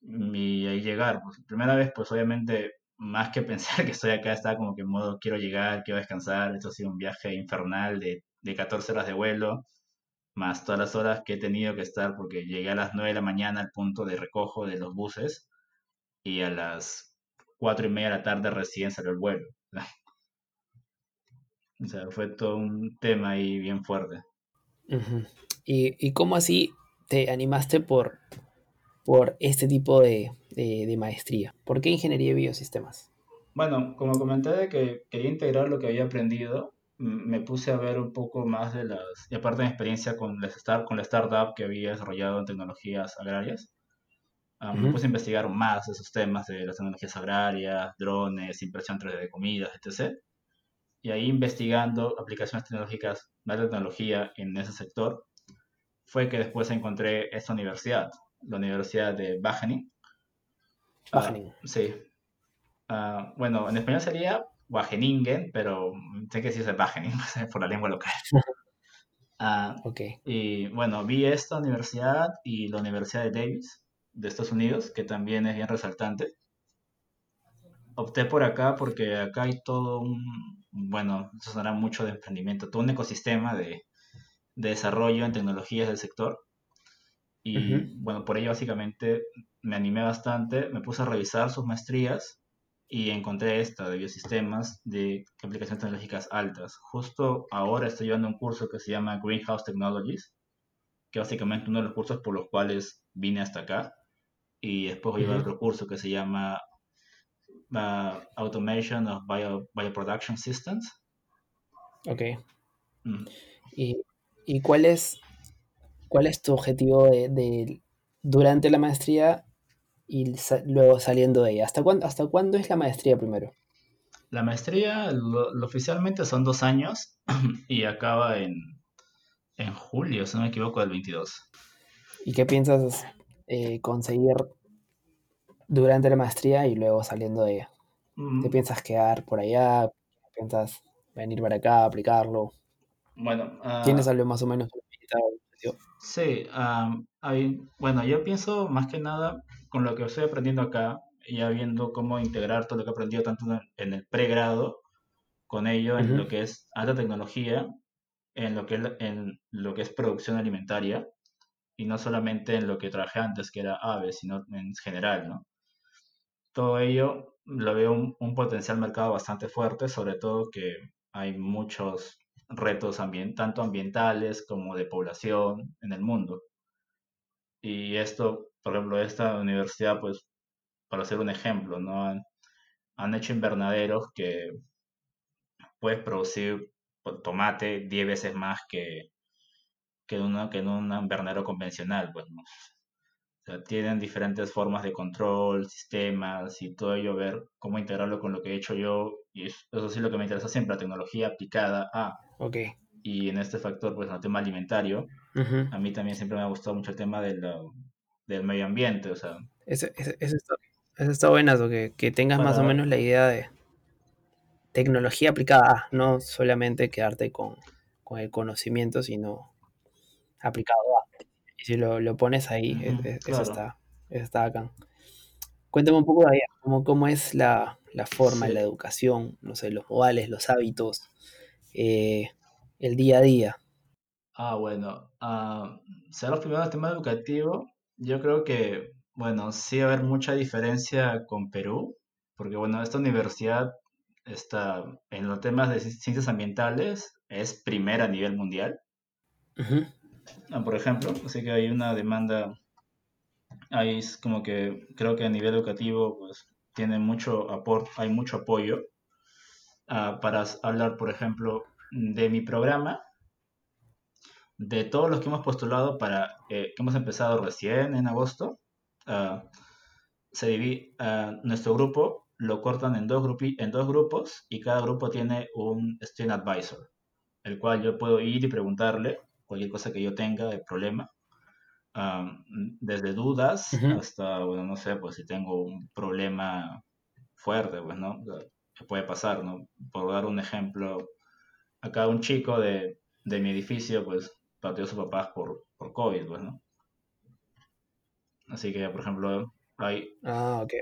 y ahí llegar. Pues, primera vez, pues obviamente, más que (laughs) pensar que estoy acá, estaba como que en modo quiero llegar, quiero descansar, esto ha sido un viaje infernal de, de 14 horas de vuelo más todas las horas que he tenido que estar porque llegué a las 9 de la mañana al punto de recojo de los buses y a las cuatro y media de la tarde recién salió el vuelo. (laughs) O sea, fue todo un tema ahí bien fuerte. ¿Y, ¿Y cómo así te animaste por, por este tipo de, de, maestría? ¿Por qué ingeniería de biosistemas? Bueno, como comenté que quería integrar lo que había aprendido, me puse a ver un poco más de las, y aparte de mi experiencia con la, start, con la startup que había desarrollado en tecnologías agrarias, ah, me puse a investigar más esos temas de las tecnologías agrarias, drones, impresión 3D de comidas, etc. Y ahí investigando aplicaciones tecnológicas, la tecnología en ese sector, fue que después encontré esta universidad, la Universidad de Wageningen. Wageningen. sí. Ah, bueno, en español sería Wageningen, pero sé que sí es Wageningen (laughs) por la lengua local. (laughs) Ah, ok. Y bueno, vi esta universidad y la Universidad de Davis de Estados Unidos, que también es bien resaltante. Opté por acá porque acá hay todo un, bueno, eso sonará mucho de emprendimiento, todo un ecosistema de, de desarrollo en tecnologías del sector. Y bueno, por ello básicamente me animé bastante, me puse a revisar sus maestrías y encontré esta de biosistemas de aplicaciones tecnológicas altas. Justo ahora estoy llevando un curso que se llama Greenhouse Technologies, que básicamente uno de los cursos por los cuales vine hasta acá. Y después voy a llevar otro curso que se llama uh, Automation of Bio, Bioproduction Systems. Ok. Mm. ¿Y, ¿Y, cuál, es, cuál es tu objetivo de, de, durante la maestría y luego saliendo de ella. ¿Hasta cuándo, ¿Hasta cuándo es la maestría primero? La maestría lo, oficialmente son dos años (clears throat) y acaba en, en, julio, si no me equivoco, del 22. ¿Y qué piensas eh, conseguir durante la maestría y luego saliendo de ella? ¿Te piensas quedar por allá? ¿Piensas venir para acá, aplicarlo? Bueno, uh, ¿tienes algo más o menos Sí, hay, bueno, yo pienso más que nada con lo que estoy aprendiendo acá, ya viendo cómo integrar todo lo que he aprendido tanto en el pregrado, con ello en lo que es alta tecnología, en lo que es, en lo que es producción alimentaria, y no solamente en lo que trabajé antes, que era aves, sino en general, ¿no? Todo ello lo veo un, un potencial mercado bastante fuerte, sobre todo que hay muchos retos tanto ambientales como de población en el mundo. Y esto, por ejemplo, esta universidad, pues, para hacer un ejemplo, ¿no? Han, han hecho invernaderos que puedes producir tomate 10 veces más que, que, una, que en un invernadero convencional, pues, ¿no? O sea, tienen diferentes formas de control, sistemas y todo ello, ver cómo integrarlo con lo que he hecho yo. Y eso sí lo que me interesa siempre, la tecnología aplicada a. Ok. Y en este factor, pues, el tema alimentario, a mí también siempre me ha gustado mucho el tema del, del medio ambiente, o sea. Eso, eso, eso está, está buenazo, que, que tengas más o menos la idea de tecnología aplicada, no solamente quedarte con, con el conocimiento, sino aplicado a. Y si lo, lo pones ahí, eso, está, eso está acá. Cuéntame un poco de ahí, cómo, cómo es la, la forma, la educación, no sé, los modales, los hábitos, eh, el día a día. Ah, bueno, uh, los primeros el tema educativo, yo creo que, bueno, sí va a haber mucha diferencia con Perú, porque, bueno, esta universidad está en los temas de ciencias ambientales, es primera a nivel mundial. Ah, por ejemplo, así que hay una demanda, hay como que creo que a nivel educativo pues tiene mucho aporte, hay mucho apoyo ah, para hablar, por ejemplo, de mi programa, de todos los que hemos postulado para, eh, que hemos empezado recién en agosto, uh, se divide, nuestro grupo lo cortan en dos, en dos grupos y cada grupo tiene un student advisor, el cual yo puedo ir y preguntarle cualquier cosa que yo tenga de problema. desde dudas hasta, bueno, no sé, pues si tengo un problema fuerte, pues, ¿no? Que puede pasar, ¿no? Por dar un ejemplo, acá un chico de, de mi edificio, pues, pateó a sus papás por, por COVID, pues, ¿no? Así que, por ejemplo, hay... Ah, ok.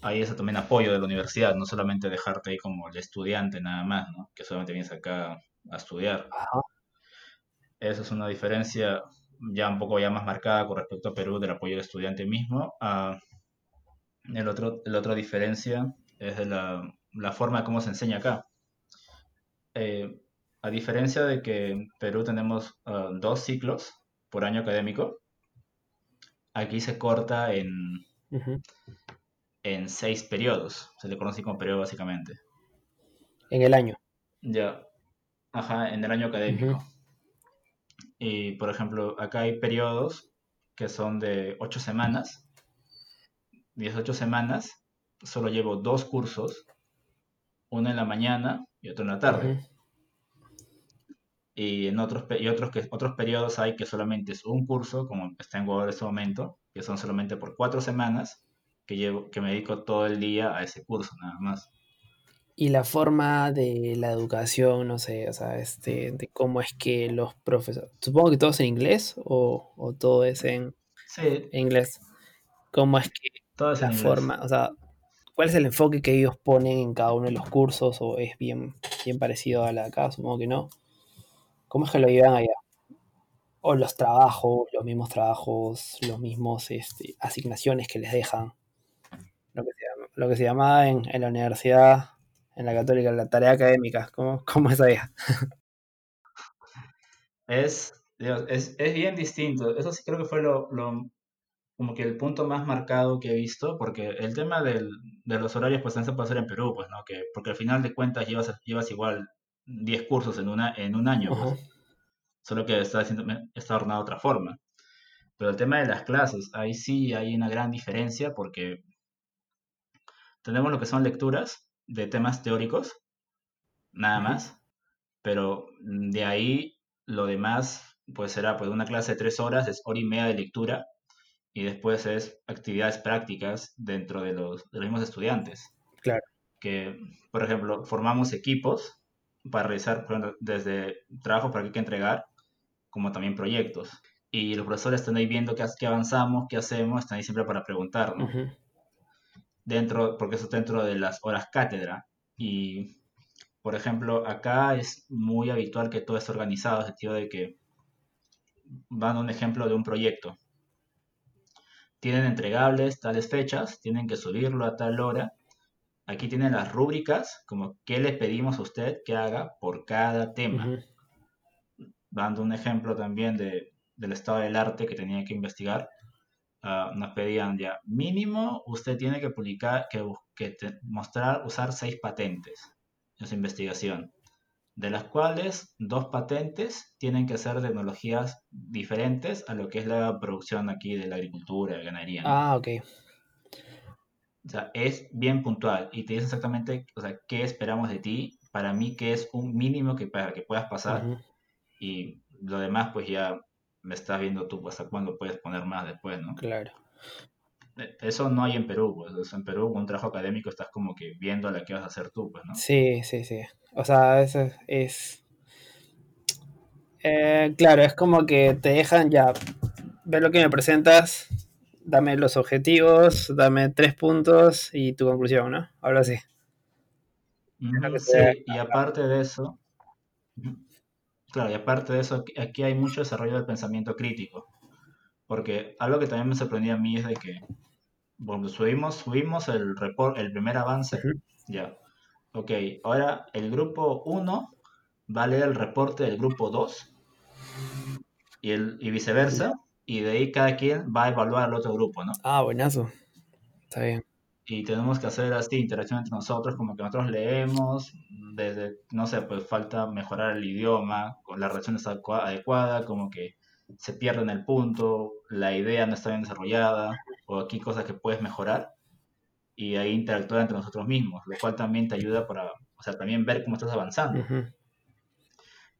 Hay ese también apoyo de la universidad, no solamente dejarte ahí como el estudiante nada más, ¿no? Que solamente vienes acá a estudiar. Ajá. Esa es una diferencia ya un poco ya más marcada con respecto a Perú del apoyo del estudiante mismo. Ah, El otro, la otra diferencia es de la, la forma como se enseña acá. Eh, a diferencia de que en Perú tenemos uh, dos ciclos por año académico, aquí se corta en, en seis periodos. Se le conoce como periodo básicamente. En el año. Ya, ajá, en el año académico. Y por ejemplo, acá hay periodos que son de ocho semanas. Y esas ocho semanas solo llevo dos cursos, uno en la mañana y otro en la tarde. Y en otros, y otros, que, otros periodos hay que solamente es un curso, como está en Google en este momento, que son solamente por cuatro semanas, que, llevo, que me dedico todo el día a ese curso, nada más. Y la forma de la educación, no sé, o sea, este, de cómo es que los profesores, supongo que todo es en inglés o, o todo es en, Sí, en inglés. ¿Cómo es que todo es la en inglés. forma, o sea, cuál es el enfoque que ellos ponen en cada uno de los cursos o es bien, bien parecido a la de acá? Supongo que no. ¿Cómo es que lo llevan allá? O los trabajos, los mismos trabajos, los mismos este, asignaciones que les dejan. Lo que se llama, lo que se llama en, en la universidad, en la católica, la tarea académica. ¿Cómo, cómo es allá? Es, Dios, es, es bien distinto. Eso sí creo que fue lo, lo- como que el punto más marcado que he visto, porque el tema del, de los horarios pues se puede hacer en Perú, pues, ¿no? Que, porque al final de cuentas llevas, llevas igual 10 cursos en, una, en un año, pues, solo que está, está ordenado de otra forma. Pero el tema de las clases, ahí sí hay una gran diferencia porque tenemos lo que son lecturas de temas teóricos, nada más, pero de ahí lo demás pues será pues una clase de tres horas, es hora y media de lectura y después es actividades prácticas dentro de los, de los mismos estudiantes. Claro. Que, por ejemplo, formamos equipos para realizar ejemplo, desde trabajos para que hay que entregar, como también proyectos. Y los profesores están ahí viendo qué, qué avanzamos, qué hacemos, están ahí siempre para preguntar, ¿no? Ujú. Dentro, porque eso está dentro de las horas cátedra. Y, por ejemplo, acá es muy habitual que todo esté organizado, en el sentido de que van a un ejemplo de un proyecto. Tienen entregables tales fechas, tienen que subirlo a tal hora. Aquí tienen las rúbricas, como qué le pedimos a usted que haga por cada tema. Dando un ejemplo también de, del estado del arte que tenía que investigar, ah, nos pedían ya, mínimo usted tiene que publicar, que, que te- mostrar, usar seis patentes en su investigación, de las cuales dos patentes tienen que ser tecnologías diferentes a lo que es la producción aquí de la agricultura, de ganadería, ¿no? Ah, ok. O sea, es bien puntual y te dice exactamente, o sea, qué esperamos de ti. Para mí, que es un mínimo que para que puedas pasar y lo demás, pues ya me estás viendo tú hasta cuándo puedes poner más después, ¿no? Claro. Eh, Eso no hay en Perú, pues. Eso en Perú, un trabajo académico, estás como que viendo la que vas a hacer tú, pues, ¿no? Sí, sí, sí. O sea, eso es... es- eh, claro, es como que te dejan ya, ve lo que me presentas, dame los objetivos, dame tres puntos y tu conclusión, ¿no? Ahora sí. te- sí, y aparte de eso, claro, y aparte de eso, aquí- hay mucho desarrollo del pensamiento crítico. Porque algo que también me sorprendió a mí es de que, bueno, subimos, subimos el report, el primer avance, ya. Ok, ahora el grupo 1 va a leer el reporte del grupo 2 y, el, y viceversa, y de ahí cada quien va a evaluar al otro grupo, ¿no? Ah, buenazo. Está bien. Y tenemos que hacer así interacción entre nosotros, como que nosotros leemos, desde, no sé, pues falta mejorar el idioma, con la redacción está adecua- adecuada, como que se pierde en el punto, la idea no está bien desarrollada, o aquí cosas que puedes mejorar, y ahí interactuar entre nosotros mismos, lo cual también te ayuda para, o sea, también ver cómo estás avanzando,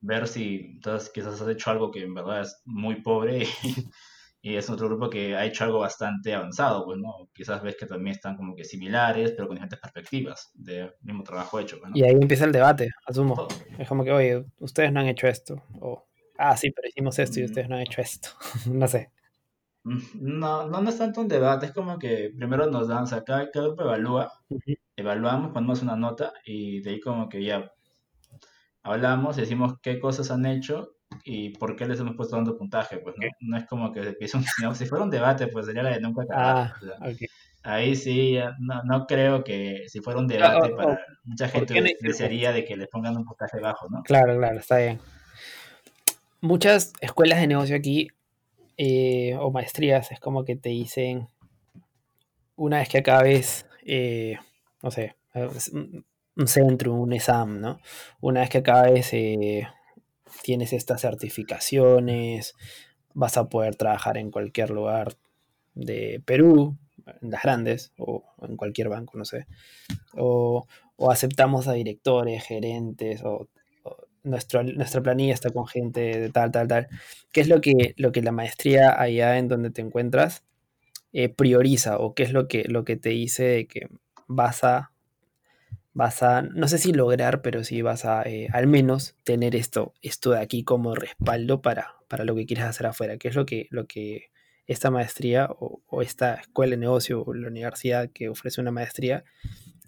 ver si entonces quizás has hecho algo que en verdad es muy pobre y, (laughs) y es otro grupo que ha hecho algo bastante avanzado, pues, ¿no? Quizás ves que también están como que similares, pero con diferentes perspectivas del mismo trabajo hecho, pues, ¿no? Y ahí empieza el debate, asumo. Todo- Es como que, oye, ustedes no han hecho esto. O, ah, sí, pero hicimos esto y Mm. ustedes no han hecho esto. (laughs) no sé. Mm, No, no, no es tanto un debate, es como que primero nos dan, o sea, cada, cada grupo evalúa, Ujú. evaluamos, ponemos una nota y de ahí como que ya hablamos y decimos qué cosas han hecho y por qué les hemos puesto tanto puntaje, pues, ¿no? No es como que empiece un, no, (laughs) si fuera un debate, pues sería la de nunca acabar, Ah, o sea, ahí sí, no, no creo que si fuera un Ah, debate o- para o, mucha ¿por qué no gente desearía de que le pongan un puntaje bajo, ¿no? Claro, claro, está bien. Muchas escuelas de negocio aquí eh, o maestrías es como que te dicen una vez que acabes, eh, no sé, un un centro, un exam, ¿no? Una vez que acabes, eh, tienes estas certificaciones, vas a poder trabajar en cualquier lugar de Perú, en las grandes, o en cualquier banco, no sé. O, o aceptamos a directores, gerentes, o, nuestro- nuestra planilla está con gente de tal, tal, tal. ¿Qué es lo que, lo que la maestría allá en donde te encuentras eh, prioriza? ¿O qué es lo que, lo que te dice de que vas a vas a, no sé si lograr, pero sí vas a eh, al menos tener esto, esto de aquí como respaldo para, para lo que quieres hacer afuera, que es lo que, lo que esta maestría o, o esta escuela de negocio o la universidad que ofrece una maestría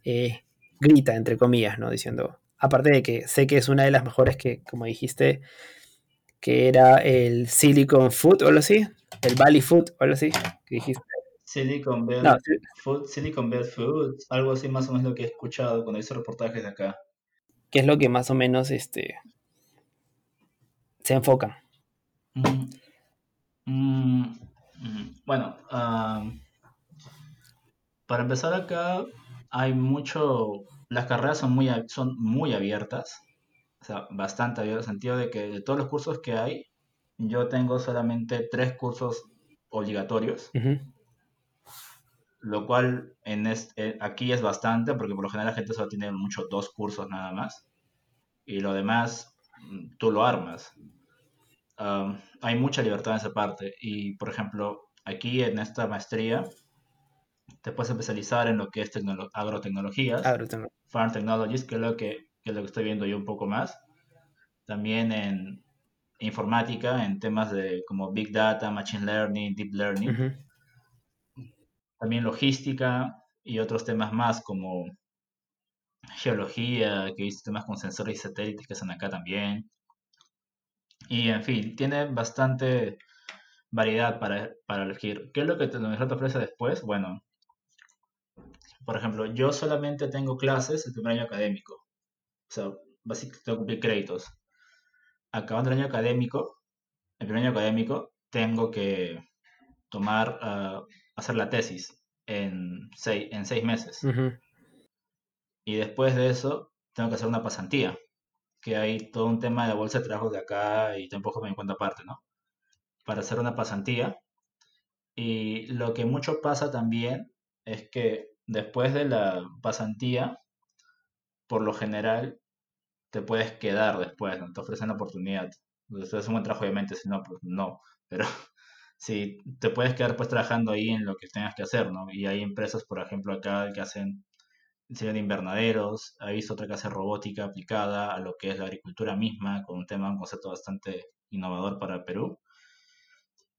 eh, grita, entre comillas, ¿no? Diciendo, aparte de que sé que es una de las mejores que, como dijiste, que era el Silicon Food o algo así, el Valley Food o algo así, que dijiste. Silicon No, Bell sí, Food, Silicon Bell Foods, algo así más o menos lo que he escuchado cuando hice reportajes de acá. que es lo que más o menos este, se enfocan. Mm, mm, mm. Bueno, para empezar acá hay mucho, las carreras son muy, son muy abiertas, o sea, bastante abiertas, en el sentido de que de todos los cursos que hay, yo tengo solamente tres cursos obligatorios, Ujú, lo cual en es- eh, aquí es bastante, porque por lo general la gente solo tiene mucho dos cursos nada más, y lo demás mm, tú lo armas. Am, hay mucha libertad en esa parte, y por ejemplo, aquí en esta maestría te puedes especializar en lo que es tecnolo- agrotecnologías, agrotecnología. Farm Technologies, que es lo que, que es lo que estoy viendo yo un poco más. También en informática, en temas de como Big Data, Machine Learning, Deep Learning. Ujú. También logística y otros temas más como geología, que hay temas con sensores y satélites que están acá también. Y en fin, tiene bastante variedad para, para elegir. ¿Qué es lo que te, la universidad te ofrece después? Bueno, por ejemplo, yo solamente tengo clases el primer año académico. O sea, básicamente tengo créditos. Acabando el año académico, el primer año académico, tengo que tomar, ah, hacer la tesis en seis, en seis meses. Y después de eso, tengo que hacer una pasantía, que hay todo un tema de bolsa de trabajo de acá y tampoco me en cuenta aparte, ¿no? Para hacer una pasantía. Y lo que mucho pasa también es que después de la pasantía, por lo general, te puedes quedar después, ¿no? Te ofrecen la oportunidad. Después es un buen trabajo, obviamente, si no, pues no. Pero si te puedes quedar pues trabajando ahí en lo que tengas que hacer, ¿no? Y hay empresas, por ejemplo, acá que hacen diseño de invernaderos, he visto otra que hace robótica aplicada a lo que es la agricultura misma, con un tema, un concepto bastante innovador para Perú.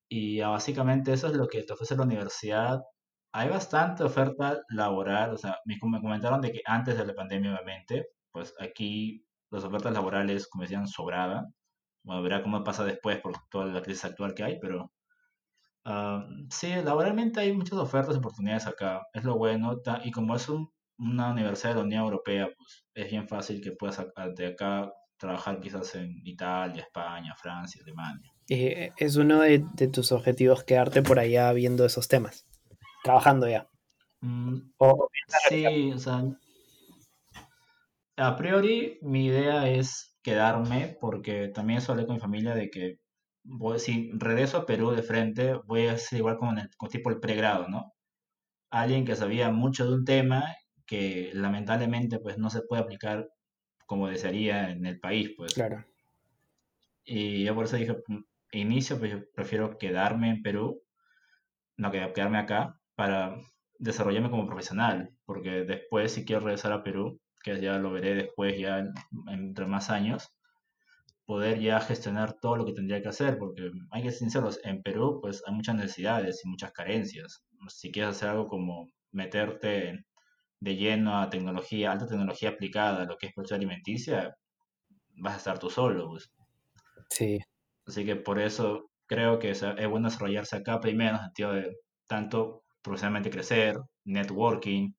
Y ah, básicamente eso es lo que te ofrece la universidad. Hay bastante oferta laboral, o sea, me, com- me comentaron de que antes de la pandemia, obviamente, pues aquí las ofertas laborales, como decían, sobraban. Bueno, verá cómo pasa después por toda la crisis actual que hay, pero ah, sí, laboralmente hay muchas ofertas y oportunidades acá. Es lo bueno, y como es un- una universidad de la Unión Europea, pues es bien fácil que puedas ac- de acá trabajar quizás en Italia, España, Francia, Alemania. Eh, es uno de, de tus objetivos quedarte por allá viendo esos temas, trabajando ya. Mm, O, sí, o sea, a priori mi idea es quedarme porque también eso hablé con mi familia de que voy, si regreso a Perú de frente, voy a ser igual como en el, como tipo el pregrado, ¿no? Alguien que sabía mucho de un tema que lamentablemente pues no se puede aplicar como desearía en el país, pues. Claro. Y yo por eso dije, "Mm, inicio, pues yo prefiero quedarme en Perú no que quedarme acá para desarrollarme como profesional, porque después si quiero regresar a Perú, que ya lo veré después ya en- entre más años, poder ya gestionar todo lo que tendría que hacer, porque hay que ser sinceros, en Perú pues hay muchas necesidades y muchas carencias. Si quieres hacer algo como meterte de lleno a tecnología, alta tecnología aplicada, lo que es producción alimenticia, vas a estar tú solo, pues. Sí. Así que por eso creo que es, es bueno desarrollarse acá primero, en el sentido de tanto profesionalmente crecer, networking,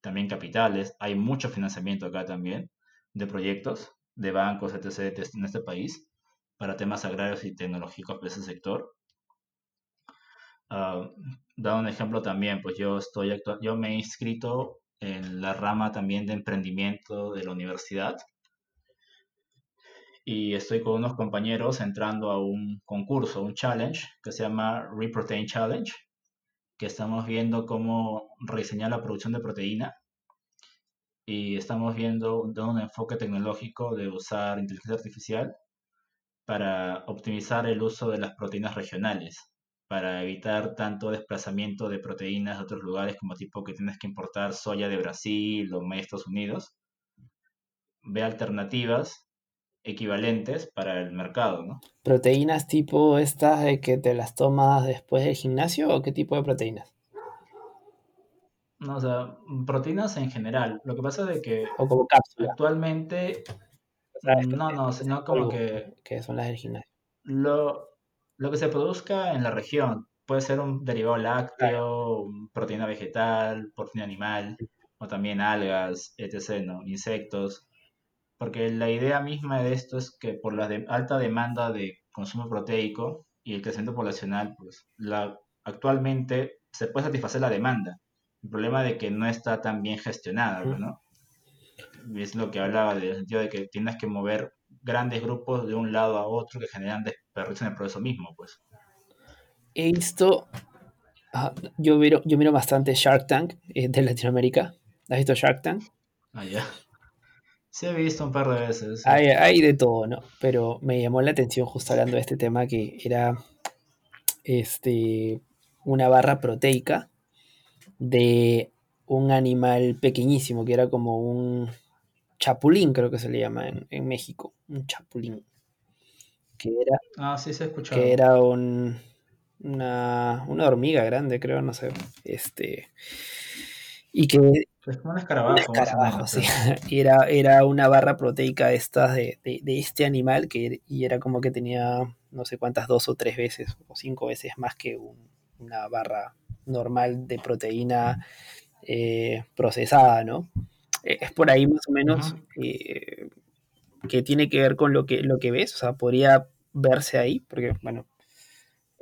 también capitales. Hay mucho financiamiento acá también de proyectos, de bancos, etc. en este país para temas agrarios y tecnológicos de ese sector. Uh, da un ejemplo también, pues yo estoy yo me he inscrito en la rama también de emprendimiento de la universidad y estoy con unos compañeros entrando a un concurso, un challenge que se llama Reprotein Challenge, que estamos viendo cómo rediseñar la producción de proteína y estamos viendo un enfoque tecnológico de usar inteligencia artificial para optimizar el uso de las proteínas regionales, para evitar tanto desplazamiento de proteínas de otros lugares como tipo que tienes que importar soya de Brasil o de Estados Unidos. Ve alternativas equivalentes para el mercado, ¿no? ¿Proteínas tipo estas de que te las tomas después del gimnasio o qué tipo de proteínas? No, o sea, proteínas en general. Lo que pasa es de que o como cápsula. actualmente no, no, sino como que que son las del gimnasio. Lo, lo que se produzca en la región puede ser un derivado lácteo, proteína vegetal, proteína animal o también algas, etc., ¿no? insectos porque la idea misma de esto es que por la alta demanda de consumo proteico y el crecimiento poblacional, pues la, actualmente se puede satisfacer la demanda. El problema de que no está tan bien gestionada, ¿no? Es lo que hablaba del sentido de que tienes que mover grandes grupos de un lado a otro que generan desperdicio en el proceso mismo, pues. He visto, ah, yo, miro, yo miro bastante Shark Tank eh, de Latinoamérica. ¿Has visto Shark Tank? Ah, ya. Sí, he visto un par de veces. Hay, de todo, ¿no? Pero me llamó la atención justo hablando de este tema que era este, una barra proteica de un animal pequeñísimo, que era como un chapulín, creo que se le llama en, México, un chapulín. Que era, ah, sí, se Que era un, una, una hormiga grande, creo, no sé. Este, y que es como un escarabajo. sí. (laughs) Era, era una barra proteica esta de, de, este animal que y era como que tenía no sé cuántas, dos o tres veces o cinco veces más que una barra normal de proteína eh, procesada, ¿no? E, es por ahí más o menos eh, que tiene que ver con lo que, lo que ves, o sea, podría verse ahí, porque, bueno,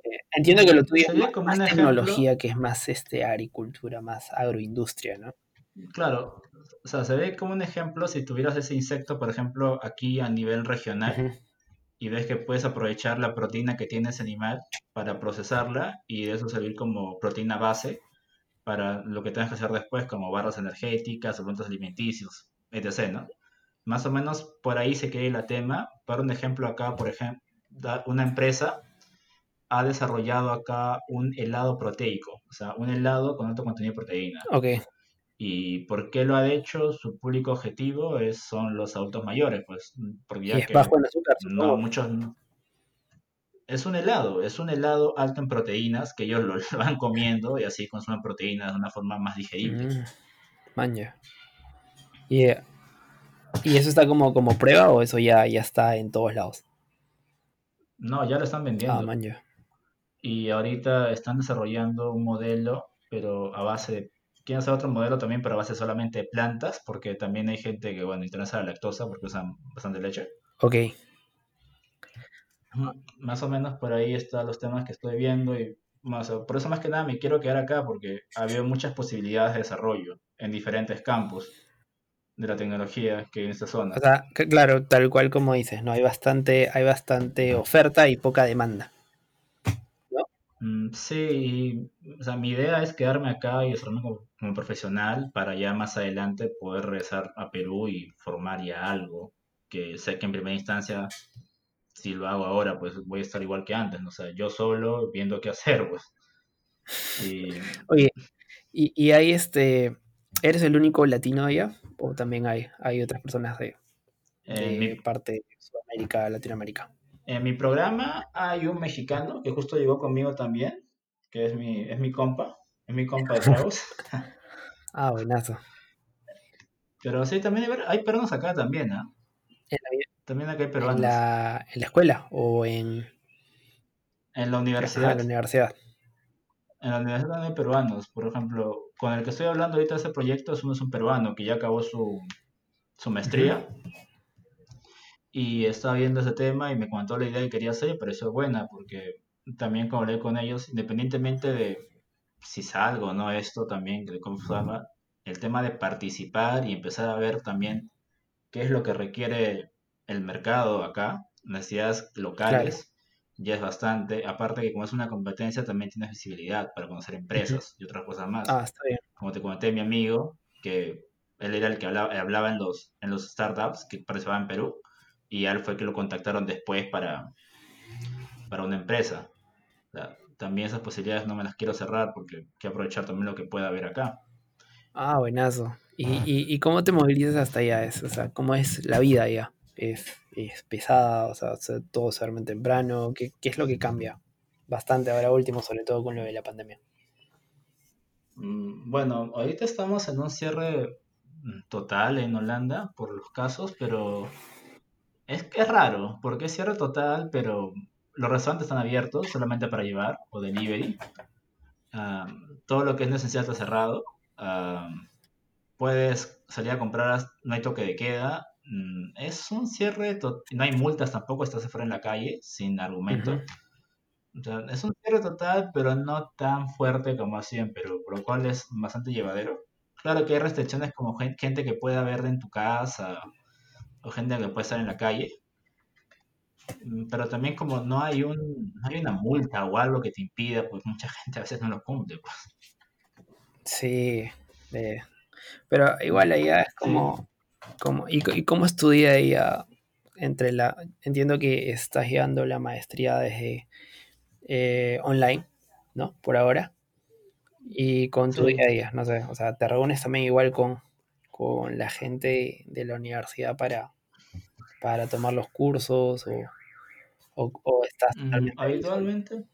eh, entiendo que lo tuyo es más, tecnología, que es más este, agricultura, más agroindustria, ¿no? Claro, o sea, se ve como un ejemplo si tuvieras ese insecto, por ejemplo, aquí a nivel regional y ves que puedes aprovechar la proteína que tiene ese animal para procesarla y eso servir como proteína base para lo que tengas que hacer después, como barras energéticas, suplementos alimenticios, etc. ¿no? Más o menos por ahí se queda el tema. Para un ejemplo acá, por ejemplo, una empresa ha desarrollado acá un helado proteico, o sea, un helado con alto contenido de proteína. Ok. ¿Y por qué lo ha hecho? Su público objetivo es, son los adultos mayores, pues, porque ya es bajo en azúcar. No, muchos... Es un helado, es un helado alto en proteínas que ellos (laughs) lo, van comiendo y así consumen proteínas de una forma más digerible. Mm, maña. ¿Y, ¿Y eso está como, como prueba o eso ya, ya está en todos lados? No, ya lo están vendiendo. Ah, maña. Y ahorita están desarrollando un modelo, pero a base de quieren hacer otro modelo también, pero a base solamente plantas, porque también hay gente que, bueno, interesa la lactosa porque usan bastante leche. Ok. Más o menos por ahí están los temas que estoy viendo y más, por eso más que nada me quiero quedar acá porque ha habido muchas posibilidades de desarrollo en diferentes campos de la tecnología que hay en esta zona. O sea, claro, tal cual como dices, ¿no? Hay bastante, hay bastante oferta y poca demanda. Mm, sí, o sea, mi idea es quedarme acá y hacerme como, profesional para ya más adelante poder regresar a Perú y formar ya algo que sé que en primera instancia, si lo hago ahora, pues voy a estar igual que antes, ¿no? O sea, yo solo viendo qué hacer, pues. Oye, ¿y, hay este, eres el único latino allá? ¿O también hay, hay otras personas de, mi, parte de Sudamérica, Latinoamérica? En mi programa hay un mexicano que justo llegó conmigo también, que es mi, es mi compa, es mi compa de (laughs) ah, buenazo. Pero sí, también hay, peruanos acá también, ¿ah? También acá hay peruanos. ¿En la, ¿En la escuela o en...? En la universidad. en la universidad. en la universidad también hay peruanos. Por ejemplo, con el que estoy hablando ahorita de ese proyecto es uno es un peruano que ya acabó su, su maestría. Y estaba viendo ese tema y me comentó la idea que quería hacer y pareció buena, porque también como hablé con ellos, independientemente de si salgo no esto, también, ¿cómo se llama? El tema de participar y empezar a ver también qué es lo que requiere el mercado acá, necesidades locales, ya es bastante. Aparte que como es una competencia, también tienes visibilidad para conocer empresas y otras cosas más. Ah, está bien. Como te comenté, mi amigo, que él era el que hablaba, hablaba en, los, en los startups que participaban en Perú, y él fue que lo contactaron después para, para una empresa. También esas posibilidades no me las quiero cerrar porque quiero aprovechar también lo que pueda haber acá. Ah, buenazo. ¿Y, y, y cómo te movilizas hasta allá? Es, o sea, ¿cómo es la vida allá? ¿Es, es pesada? O sea, todo se duerme temprano. ¿Qué, ¿Qué es lo que cambia? Bastante ahora último, sobre todo con lo de la pandemia. Mm, Bueno, ahorita estamos en un cierre mm, total en Holanda por los casos, pero es que es raro, porque es cierre total, pero los restaurantes están abiertos solamente para llevar o delivery. Todo lo que es necesario está cerrado. Puedes salir a comprar, no hay toque de queda. Mm, Es un cierre, no hay multas tampoco, estás afuera en la calle sin argumento. Ujú. O sea, es un cierre total, pero no tan fuerte como en Perú, por lo cual es bastante llevadero. Claro que hay restricciones como gen- gente que pueda ver en tu casa o gente que puede estar en la calle, pero también como no hay un, no hay una multa o algo que te impida, pues mucha gente a veces no lo cumple, pues. Sí. eh, pero igual allá es como, como ¿y, y cómo estudia ella entre la... Entiendo que estás llevando la maestría desde eh, online, ¿no? Por ahora. Y con tu día a día, no sé, o sea, te reúnes también igual con, con la gente de la universidad para, para tomar los cursos o, o, o estás totalmente ahí solo. habitualmente,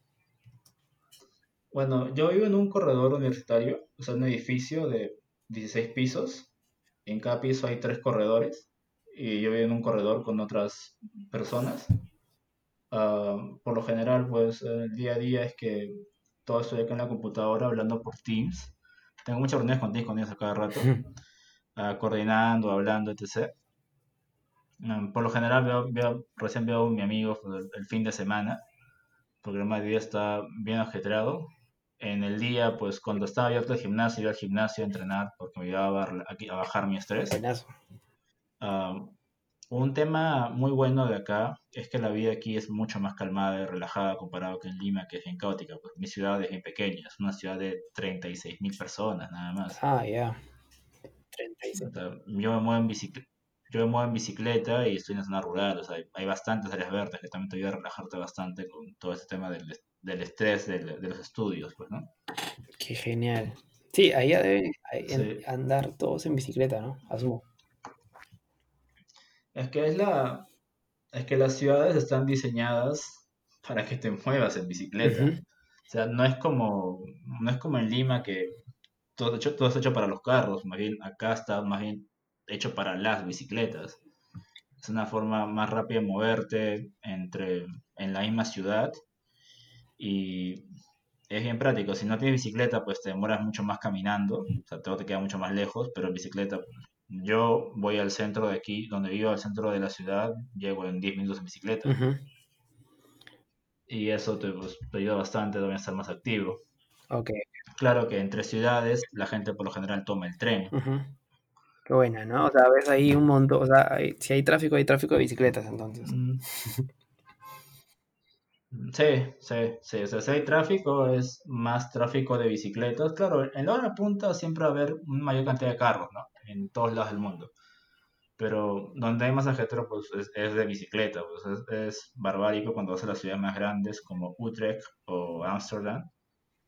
bueno, yo vivo en un corredor universitario, o sea, un edificio de 16 pisos. En cada piso hay tres corredores y yo vivo en un corredor con otras personas. Ah, por lo general, pues el día a día es que todo estoy acá en la computadora hablando por Teams. Tengo muchas reuniones con Teams con ellos a cada rato, (laughs) ah, coordinando, hablando, etc. Por lo general, veo, veo- recién veo a mi amigo el, fin de semana, porque el demás día está bien ajetreado. En el día, pues cuando estaba abierto el gimnasio, iba al gimnasio a entrenar porque me ayudaba a, bajar mi estrés. Ah, un tema muy bueno de acá es que la vida aquí es mucho más calmada y relajada comparado con Lima, que es bien caótica. Pues mi ciudad es bien pequeña, es una ciudad de 36 mil personas nada más. Ah, ya. 36. O sea, yo me muevo en bicicleta. Yo me muevo en bicicleta y estoy en una zona rural, o sea, hay, bastantes áreas verdes que también te ayuda a relajarte bastante con todo este tema del, del estrés del- de los estudios, pues, ¿no? Qué genial. Sí, deben ahí en- Sí. andar todos en bicicleta, ¿no? Asumo. Es que es la, es que las ciudades están diseñadas para que te muevas en bicicleta. O sea, no es como, no es como en Lima que todo, hecho, todo es hecho para los carros, más bien acá está más bien hecho para las bicicletas. Es una forma más rápida de moverte entre, en la misma ciudad y es bien práctico. Si no tienes bicicleta, pues te demoras mucho más caminando, o sea, todo te queda mucho más lejos, pero en bicicleta, yo voy al centro de aquí, donde vivo, al centro de la ciudad, llego en 10 minutos en bicicleta. Y eso te, pues, te ayuda bastante también a estar más activo. Ok. Claro que entre ciudades la gente por lo general toma el tren. Qué buena, ¿no? O sea, ves ahí un montón, o sea, hay- si hay tráfico, hay tráfico de bicicletas entonces. Mm, (laughs) Sí, sí, sí. O sea, si hay tráfico, es más tráfico de bicicletas. Claro, en la hora punta siempre va a haber una mayor cantidad de carros, ¿no? En todos lados del mundo. Pero donde hay más ajetro, pues es, es de bicicleta. Pues es, es barbárico cuando vas a las ciudades más grandes como Utrecht o Ámsterdam,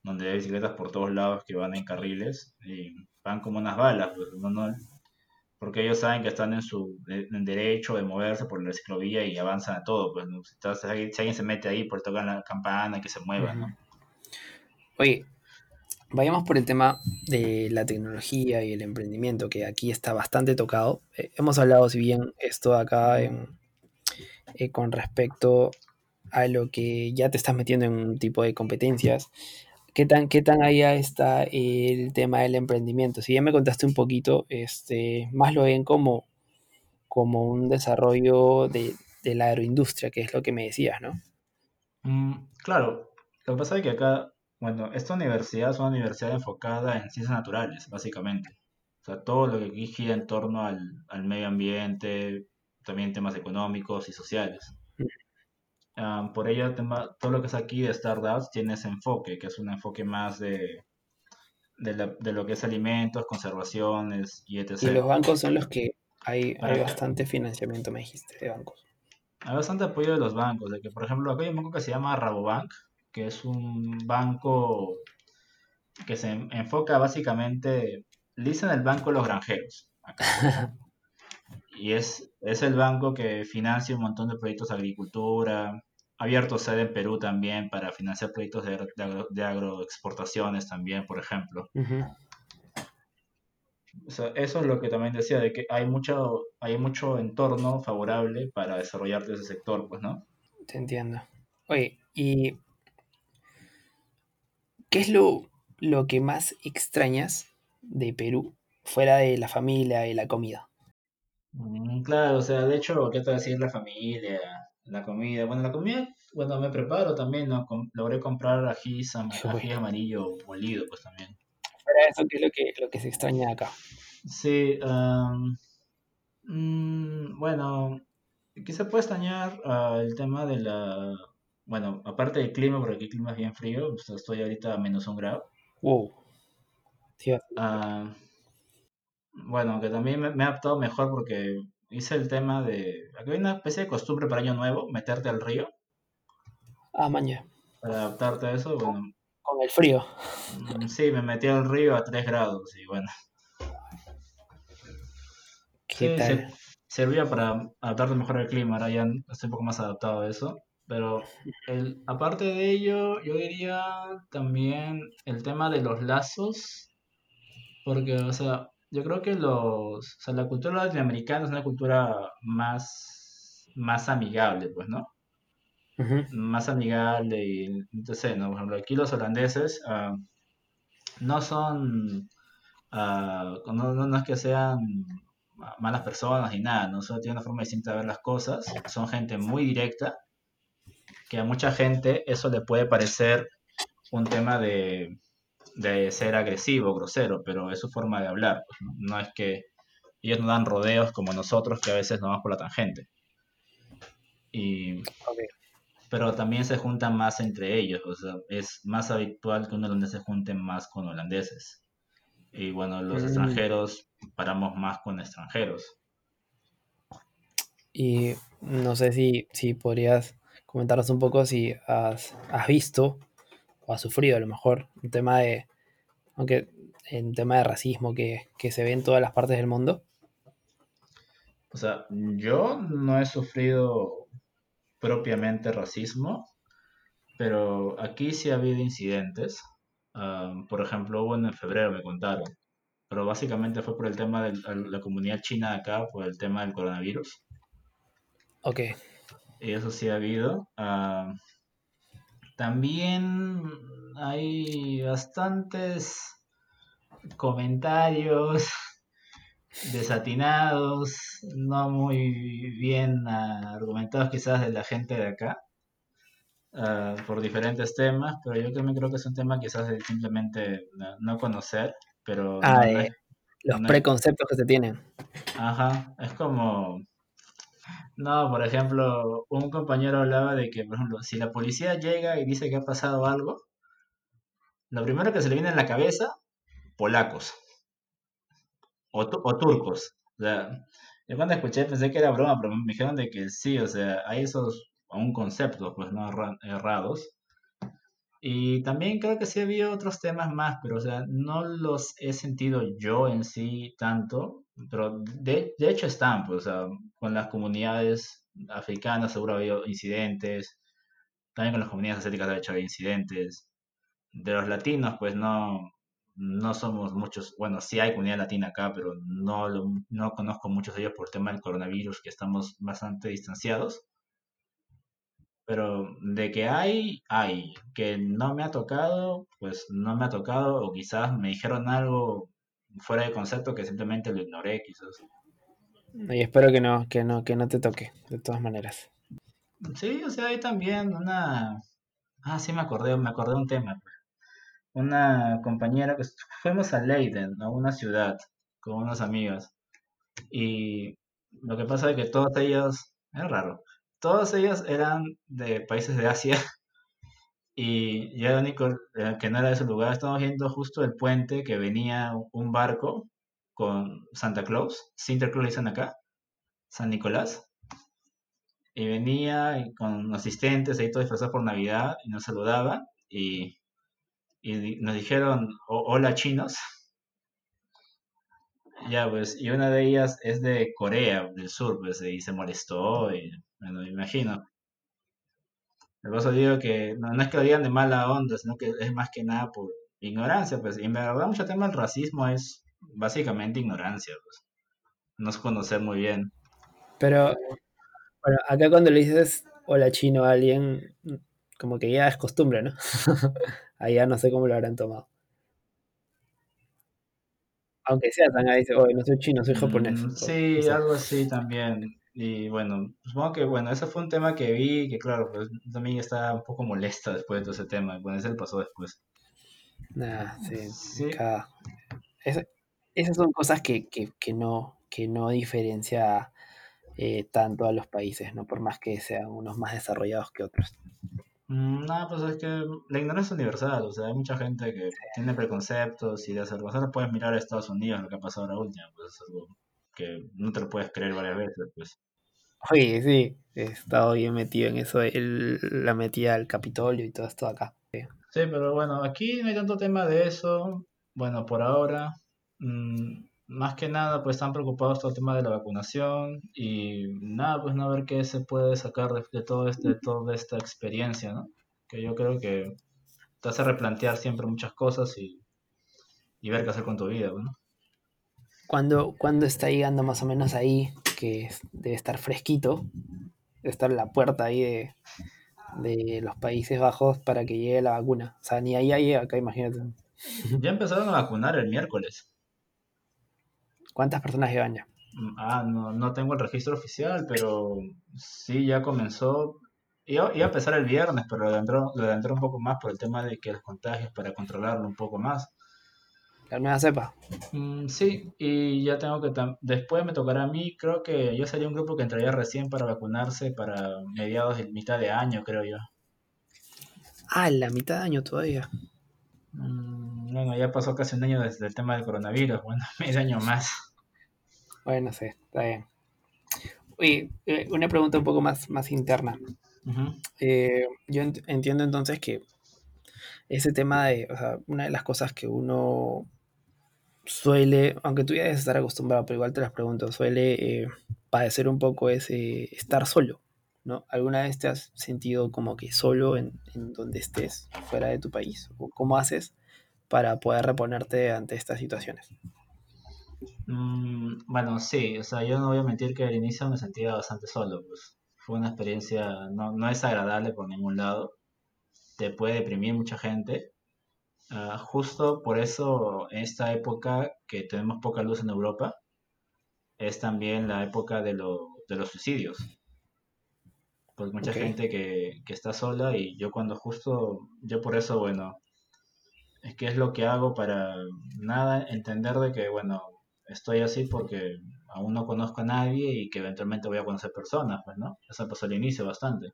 donde hay bicicletas por todos lados que van en carriles y van como unas balas. Pues, no, no- porque ellos saben que están en su de- en derecho de moverse por la ciclovía y avanzan a todo. Pues, ¿no? si, alguien, se mete ahí, por tocar la campana, que se mueva, ¿no? Oye, vayamos por el tema de la tecnología y el emprendimiento, que aquí está bastante tocado. Eh, hemos hablado, si bien esto acá eh, con respecto a lo que ya te estás metiendo en un tipo de competencias, ¿Qué tan, qué tan allá está el tema del emprendimiento? Si ya me contaste un poquito, este, más lo ven como, como un desarrollo de, de la aeroindustria, que es lo que me decías, ¿no? Mm, claro, lo que pasa es que acá, bueno, esta universidad es una universidad enfocada en ciencias naturales, básicamente. O sea, todo lo que aquí gira en torno al, al medio ambiente, también temas económicos y sociales. Ah, por ello, todo lo que es aquí de startups tiene ese enfoque, que es un enfoque más de, de, la- de lo que es alimentos, conservaciones y Y los etc. bancos son los que hay, hay bastante financiamiento, me dijiste, de bancos. hay bastante apoyo de los bancos, de que, por ejemplo, acá hay un banco que se llama Rabobank, que es un banco que se en- enfoca básicamente, le dicen el banco de los granjeros, acá. (laughs) Y es, es el banco que financia un montón de proyectos de agricultura. Ha abierto sede en Perú también para financiar proyectos de, de, agro- de agroexportaciones también, por ejemplo. Ujú, O sea, eso es lo que también decía, de que hay mucho, hay mucho entorno favorable para desarrollarte ese sector, pues, ¿no? te entiendo. Oye, ¿y qué es lo, lo que más extrañas de Perú fuera de la familia y la comida? Mm, claro, o sea, de hecho, ¿qué te va a decir la familia, la comida? Bueno, la comida, bueno, me preparo también, ¿no? Com- logré comprar ají, ají amarillo molido, pues también. de eso, ¿qué es lo que, lo que se extraña acá? Sí, Mm, bueno, quizá puede extrañar ah, el tema de la... Bueno, aparte del clima, porque aquí el clima es bien frío, o sea, estoy ahorita a menos un grado. Wow, sí, bueno, que también me, me he adaptado mejor porque hice el tema de... Aquí hay una especie de costumbre para Año Nuevo, meterte al río, ah, maña, para adaptarte a eso. Bueno, con el frío, mm, sí, me metí al río a 3 grados y bueno, ¿qué sí, se- tal? servía para adaptarte mejor al clima, ahora ya estoy un poco más adaptado a eso. Pero el, aparte de ello, yo diría también el tema de los lazos, porque, o sea, yo creo que los, o sea, la cultura latinoamericana es una cultura más, más amigable, pues, ¿no? Más amigable y, no sé, ¿no? Por ejemplo, aquí los holandeses ah, no son, ah, no, no, es que sean ma- malas personas ni nada, ¿no? Solo tienen una forma distinta de ver las cosas, son gente muy directa que a mucha gente eso le puede parecer un tema de, de ser agresivo, grosero, pero es su forma de hablar. pues, ¿no? No es que ellos no dan rodeos como nosotros, que a veces nos vamos por la tangente. Y, pero también se juntan más entre ellos, o sea, es más habitual que un holandés se junte más con holandeses. Y bueno, los Mm, extranjeros paramos más con extranjeros. Y no sé si, si podrías comentarnos un poco si has, has visto o has sufrido a lo mejor un tema de, aunque en tema de racismo que, que se ve en todas las partes del mundo. O sea, yo no he sufrido propiamente racismo, Pero aquí sí ha habido incidentes. Ah, por ejemplo, hubo uno en febrero, me contaron. Pero básicamente fue por el tema de la comunidad china de acá, por el tema del coronavirus. Ok, Y eso sí ha habido. Ah, también hay bastantes comentarios (laughs) desatinados, no muy bien argumentados quizás de la gente de acá. ah, por diferentes temas, pero yo también creo que es un tema quizás de simplemente no, no conocer, pero ah, no, no es, de los no es, preconceptos que se tienen. ajá, es como, no, por ejemplo, un compañero hablaba de que, por ejemplo, si la policía llega y dice que ha pasado algo, lo primero que se le viene en la cabeza, polacos o, tu- o turcos. O sea, yo cuando escuché pensé que era broma, pero me dijeron de que sí, o sea, hay esos aún conceptos, pues, no erra- errados. Y también creo que sí había otros temas más, pero o sea, no los he sentido yo en sí tanto, pero de, de hecho están, pues, con las comunidades africanas seguro ha habido incidentes, también con las comunidades asiáticas de hecho incidentes, de los latinos pues no, no somos muchos, bueno, sí hay comunidad latina acá, pero no, lo- no conozco muchos de ellos por tema del coronavirus, que estamos bastante distanciados. Pero de que hay, hay. Que no me ha tocado, pues no me ha tocado, o quizás me dijeron algo fuera de concepto que simplemente lo ignoré, quizás. Y espero que no, que no, que no te toque, de todas maneras. Sí, o sea, hay también una... Ah, sí me acordé, me acordé un tema. pues. Una compañera que fuimos a Leiden, a una ciudad, con unas amigas. Y lo que pasa es que todas ellas, es raro, todas ellas eran de países de Asia (laughs) y único eh, que no era de ese lugar. Estábamos viendo justo el puente que venía un barco con Santa Claus, Sinterklaas dicen acá, San Nicolás, y venía con asistentes ahí todos disfrazados por Navidad y nos saludaban y, y nos dijeron "O- hola chinos. Ya, pues, y una de ellas es de Corea del Sur, pues, y se molestó, y bueno, me imagino. Por eso digo que no, no es que lo digan de mala onda, sino que es más que nada por ignorancia, pues, y en verdad mucho tema del racismo es básicamente ignorancia, pues, no es conocer muy bien. Pero, bueno, acá cuando le dices hola chino a alguien, como que ya es costumbre, ¿no? (laughs) Allá no sé cómo lo habrán tomado. Aunque sea tan ahí dice, oye, no soy chino, soy japonés. Mm, o sí, algo así también. Y bueno, supongo que bueno, ese fue un tema que vi, que claro, pues también estaba un poco molesta después de todo ese tema, bueno, ese le pasó después. Nah, sí, Sí, cada- es- esas son cosas que, que, que no, que no diferencia eh, tanto a los países, ¿no? Por más que sean unos más desarrollados que otros. Mm, No, pues es que la ignorancia es universal, o sea, hay mucha gente que tiene preconceptos y de hacer cosas. Puedes mirar a Estados Unidos, lo que ha pasado ahora última, pues es algo que no te lo puedes creer varias veces, pues. Oye, sí, he estado bien metido en eso, el, la metida al Capitolio y todo esto acá. Sí, pero bueno, aquí no hay tanto tema de eso. Bueno, por ahora, mm, más que nada, pues están preocupados todo el tema de la vacunación y nada, pues no ver qué se puede sacar de, de todo este, de toda esta experiencia, ¿no? Que yo creo que te hace replantear siempre muchas cosas y, y ver qué hacer con tu vida, ¿no? Cuando, cuando está llegando más o menos ahí, que debe estar fresquito, debe estar en la puerta ahí de, de los Países Bajos para que llegue la vacuna. O sea, ni allá llega acá, imagínate. Ya empezaron a vacunar el miércoles. ¿Cuántas personas llevan ya? Mm, Ah, no, no tengo el registro oficial, pero sí ya comenzó. Iba, iba a empezar el viernes, pero lo adelantaron un poco más por el tema de que los contagios para controlarlo un poco más. La nueva cepa. Mm, sí, y ya tengo que... Después me tocará a mí, creo que yo sería un grupo que entraría recién para vacunarse para mediados de mitad de año, creo yo. Ah, la mitad de año todavía. Mm, bueno, ya pasó casi un año desde el tema del coronavirus, bueno, (laughs) medio año más. Bueno, sí, está bien. Oye, eh, una pregunta un poco más, más interna. Eh, yo ent- entiendo entonces que ese tema de, o sea, una de las cosas que uno suele, aunque tú ya debes estar acostumbrado, pero igual te las pregunto, suele eh, padecer un poco ese estar solo, ¿no? ¿Alguna vez te has sentido como que solo en, en donde estés, fuera de tu país? ¿O cómo haces para poder reponerte ante estas situaciones? Mm, bueno, sí, o sea, yo no voy a mentir que al inicio me sentía bastante solo, pues fue una experiencia, no, no es agradable por ningún lado, te puede deprimir mucha gente. Ah, justo por eso, esta época que tenemos poca luz en Europa, es también la época de, lo- de los suicidios, porque mucha gente que, que está sola y yo cuando justo, yo por eso, bueno, es que es lo que hago para nada entender de que, bueno, estoy así porque aún no conozco a nadie y que eventualmente voy a conocer personas, pues, ¿no? Eso pasó al inicio bastante.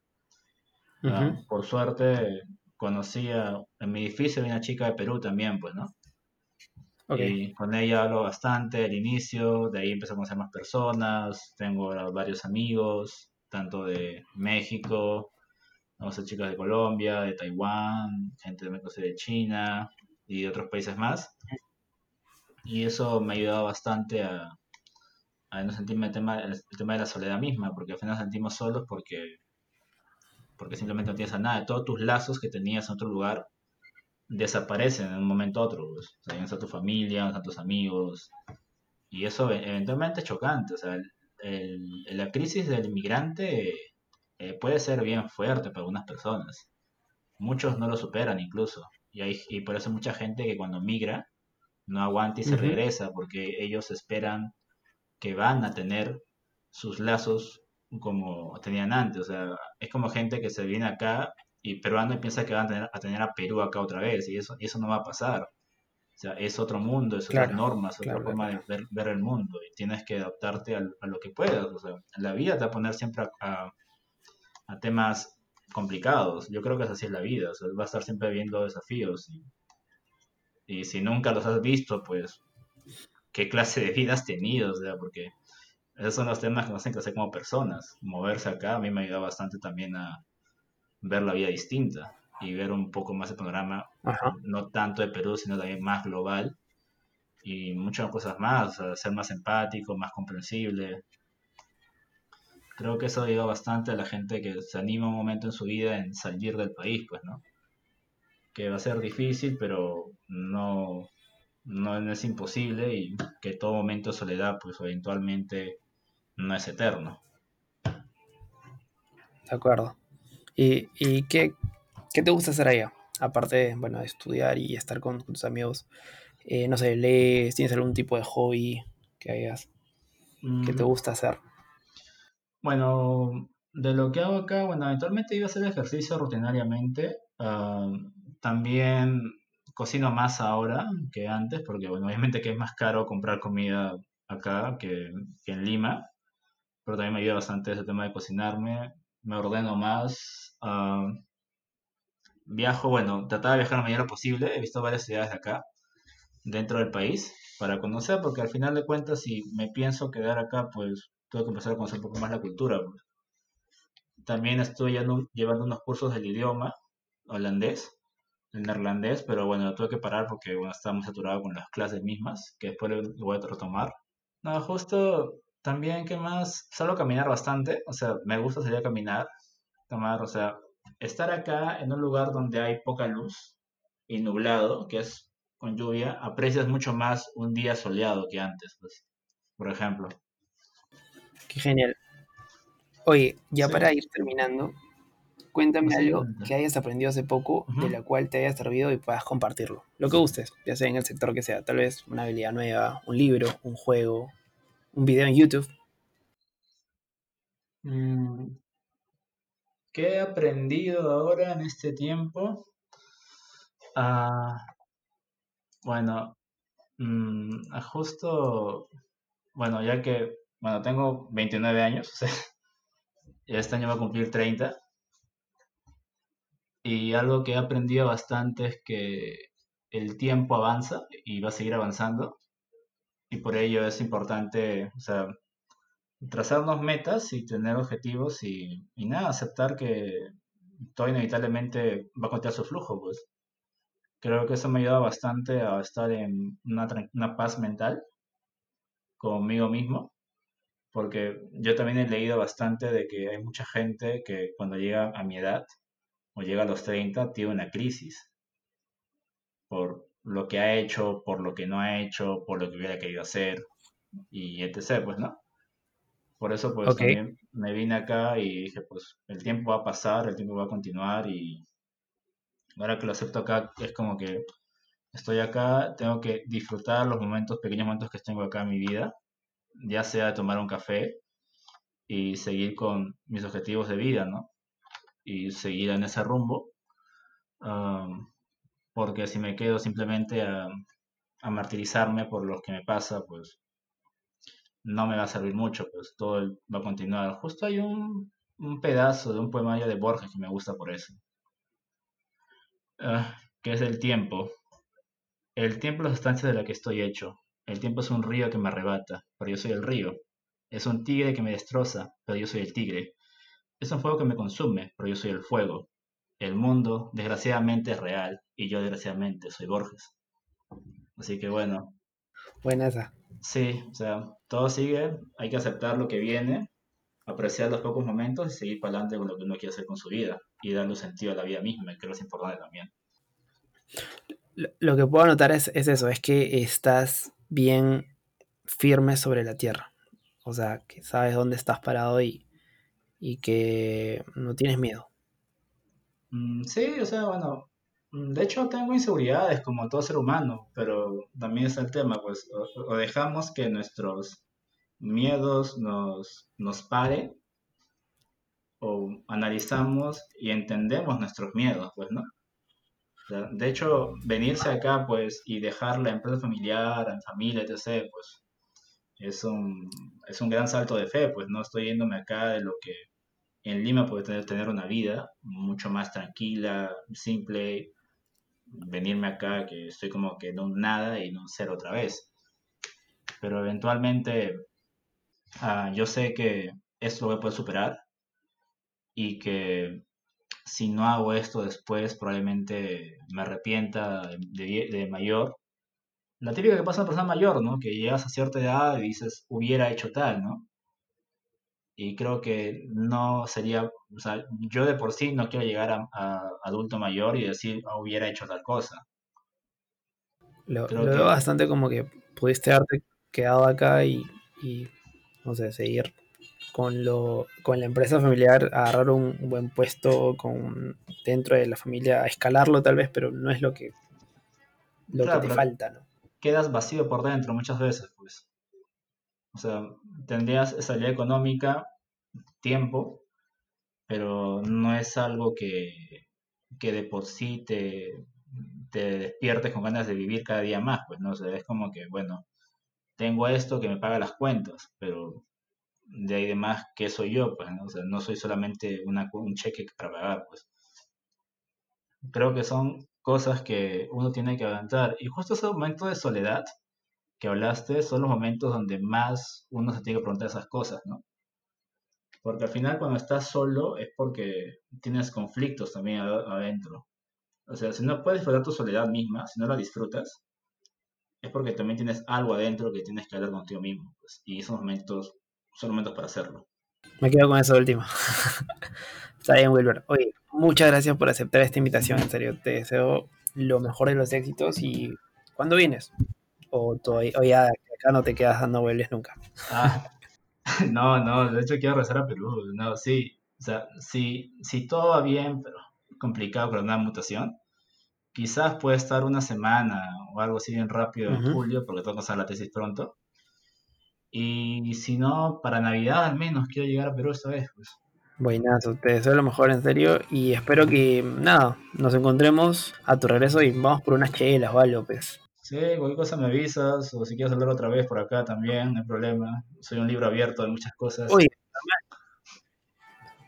Ah, por suerte conocí a, en mi edificio había una chica de Perú también, pues, ¿no? Y con ella hablo bastante al inicio, de ahí empecé a conocer más personas, tengo varios amigos, tanto de México, conocí chicas de Colombia, de Taiwán, gente de México de China y de otros países más. Y eso me ha ayudado bastante a, a no sentirme el tema, el tema de la soledad misma, porque al final nos sentimos solos porque, porque simplemente no tienes a nada. Todos tus lazos que tenías en otro lugar desaparecen en un momento u otro. pues. O sea, ya no está tu familia, no están tus amigos. Y eso e- eventualmente es chocante. O sea, el- el- la crisis del inmigrante eh, puede ser bien fuerte para algunas personas. Muchos no lo superan incluso. Y, hay, y por eso mucha gente que cuando migra no aguanta y se regresa porque ellos esperan que van a tener sus lazos como tenían antes. O sea, es como gente que se viene acá y peruano y piensa que van a tener, a tener a Perú acá otra vez y eso, eso no va a pasar. O sea, es otro mundo, es otra norma, es otra forma de ver, el mundo y tienes que adaptarte a, lo que puedas. O sea, la vida te va a poner siempre a, a, temas complicados. Yo creo que es así es la vida. O sea, va a estar siempre viendo desafíos. Y, y si nunca los has visto, pues, ¿qué clase de vida has tenido? O sea, porque esos son los temas que nos hacen crecer como personas. Moverse acá a mí me ayuda bastante también a ver la vida distinta y ver un poco más el panorama, no tanto de Perú, sino también más global y muchas cosas más, ser más empático, más comprensible. Creo que eso ayuda bastante a la gente que se anima un momento en su vida en salir del país, pues, ¿no? Que va a ser difícil, pero no, no es imposible y que todo momento de soledad, pues, eventualmente no es eterno. De acuerdo. ¿Y, y qué, qué, te gusta hacer allá? Aparte bueno, de estudiar y estar con, tus amigos. Eh, no sé, lees, tienes algún tipo de hobby que hayas, que te mm. gusta hacer. Bueno, de lo que hago acá, bueno, eventualmente iba a hacer ejercicio rutinariamente. También cocino más ahora que antes, porque bueno, obviamente que es más caro comprar comida acá que, que en Lima pero también me ayuda bastante ese tema de cocinarme, me ordeno más, ah, viajo, bueno, trataba de viajar lo mayor posible, he visto varias ciudades de acá, dentro del país, para conocer, porque al final de cuentas, si me pienso quedar acá, pues tengo que empezar a conocer un poco más la cultura. Pues. También estoy llevando unos cursos del idioma holandés, el neerlandés, pero bueno, tuve que parar porque bueno, estaba muy saturado con las clases mismas, que después lo voy a retomar. No, justo también, ¿qué más? Salgo a caminar bastante, o sea, me gusta salir a caminar, tomar, o sea, estar acá en un lugar donde hay poca luz y nublado, que es con lluvia, aprecias mucho más un día soleado que antes, pues, por ejemplo. Qué genial. Oye, ya para ir terminando, cuéntame algo que hayas aprendido hace poco, de la cual te haya servido y puedas compartirlo. Lo que gustes, ya sea en el sector que sea, tal vez una habilidad nueva, un libro, un juego, un video en YouTube. Mm, ¿Qué he aprendido ahora en este tiempo? Ah, bueno, mm, justo, bueno, ya que, bueno, tengo 29 años, (laughs) este año va a cumplir 30, y algo que he aprendido bastante es que el tiempo avanza y va a seguir avanzando, y por ello es importante, o sea, trazarnos metas y tener objetivos y, nada, aceptar que todo inevitablemente va a contar su flujo, pues. Creo que eso me ayuda bastante a estar en una, una paz mental conmigo mismo, porque yo también he leído bastante de que hay mucha gente que cuando llega a mi edad o llega a los 30 tiene una crisis por lo que ha hecho, por lo que no ha hecho, por lo que hubiera querido hacer y etc. Pues, ¿no? Por eso, pues, también me vine acá y dije, pues, el tiempo va a pasar, el tiempo va a continuar y ahora que lo acepto acá, es como que estoy acá, tengo que disfrutar los momentos, pequeños momentos que tengo acá en mi vida, ya sea tomar un café y seguir con mis objetivos de vida, ¿no? Y seguir en ese rumbo porque si me quedo simplemente a, martirizarme por lo que me pasa, pues no me va a servir mucho, pues todo va a continuar. Justo hay un, pedazo de un poemario de Borges que me gusta por eso, ah, que es el tiempo. El tiempo es la sustancia de la que estoy hecho. El tiempo es un río que me arrebata, pero yo soy el río. Es un tigre que me destroza, pero yo soy el tigre. Es un fuego que me consume, pero yo soy el fuego. El mundo, desgraciadamente, es real y yo, desgraciadamente, soy Borges. Así que bueno. Buena esa. Sí, o sea, todo sigue, hay que aceptar lo que viene, apreciar los pocos momentos y seguir para adelante con lo que uno quiere hacer con su vida y darle sentido a la vida misma, que creo que es importante también. Lo que puedo notar es, es eso, es que estás bien firme sobre la tierra. O sea, que sabes dónde estás parado y, y que no tienes miedo. Mm, sí, o sea, bueno, mm, de hecho tengo inseguridades como todo ser humano, pero también es el tema, pues, o, dejamos que nuestros miedos nos, nos paren, o analizamos y entendemos nuestros miedos, pues, ¿no? De hecho, venirse acá, pues, y dejar la empresa familiar, la familia, etc., pues, es un, es un gran salto de fe, pues, no estoy yéndome acá de lo que en Lima puede tener, una vida mucho más tranquila, simple, venirme acá que estoy como que un nada y un ser otra vez. Pero eventualmente ah, yo sé que esto lo voy a poder superar y que si no hago esto después probablemente me arrepienta de, mayor. La típica que pasa a persona mayor, ¿no? Que llegas a cierta edad y dices, hubiera hecho tal, ¿no? Y creo que no sería, o sea, yo de por sí no quiero llegar a, adulto mayor y decir, ah, hubiera hecho tal cosa. Lo, veo bastante como que pudiste haberte quedado acá y, y no sé, seguir con, lo, con la empresa familiar, agarrar un buen puesto con, dentro de la familia, escalarlo tal vez, pero no es lo que, lo que te falta, ¿no? Quedas vacío por dentro muchas veces, pues. O sea, tendrías salida económica, tiempo, pero no es algo que, que de por sí te, te despiertes con ganas de vivir cada día más, pues no sé, es como que, bueno, tengo esto que me paga las cuentas, pero de ahí de más, ¿qué soy yo? Pues, ¿no? O sea, no soy solamente una, un cheque para pagar, pues. Creo que son cosas que uno tiene que avanzar. Y justo ese momento de soledad que hablaste son los momentos donde más uno se tiene que preguntar esas cosas, ¿no? Porque al final cuando estás solo es porque tienes conflictos también adentro. O sea, si no puedes disfrutar tu soledad misma, si no la disfrutas, es porque también tienes algo adentro que tienes que hablar contigo mismo. Pues, y esos momentos son momentos para hacerlo. Me quedo con eso último. (laughs) Está bien, Wilber. Oye, muchas gracias por aceptar esta invitación. En serio, te deseo lo mejor de los éxitos y ¿cuándo vienes? O, todavía, o ya acá no te quedas dando vuelves nunca. Ah, (laughs) no, no, de hecho quiero regresar a Perú. No, sí, o sea, si, si todo va bien, pero complicado con una mutación, quizás puede estar una semana o algo así bien rápido en julio, porque tengo que pasar la tesis pronto. Y si no, para Navidad al menos quiero llegar a Perú esta vez, pues. Buenazo, te deseo lo mejor en serio y espero que, nada, nos encontremos a tu regreso y vamos por unas chelas o algo, pues. Sí, cualquier cosa me avisas, o si quieres hablar otra vez por acá también, no hay problema. Soy un libro abierto de muchas cosas. Uy,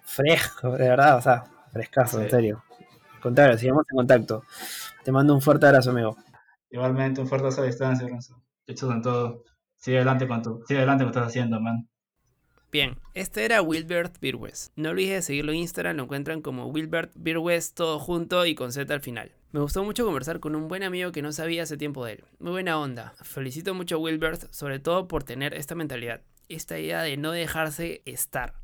fresco, de verdad, o sea, frescazo, en serio. Contrario, sigamos en contacto. Te mando un fuerte abrazo, amigo. Igualmente, un fuerte abrazo a distancia, Renzo. Hechos en todo. Sigue adelante con tu, sigue adelante con lo que estás haciendo, man. Bien, este era Wilbert Birwes. No olvides seguirlo en Instagram, lo encuentran como Wilbert Birwes todo junto y con Z al final. Me gustó mucho conversar con un buen amigo que no sabía hace tiempo de él. Muy buena onda. Felicito mucho a Wilbert, sobre todo por tener esta mentalidad, esta idea de no dejarse estar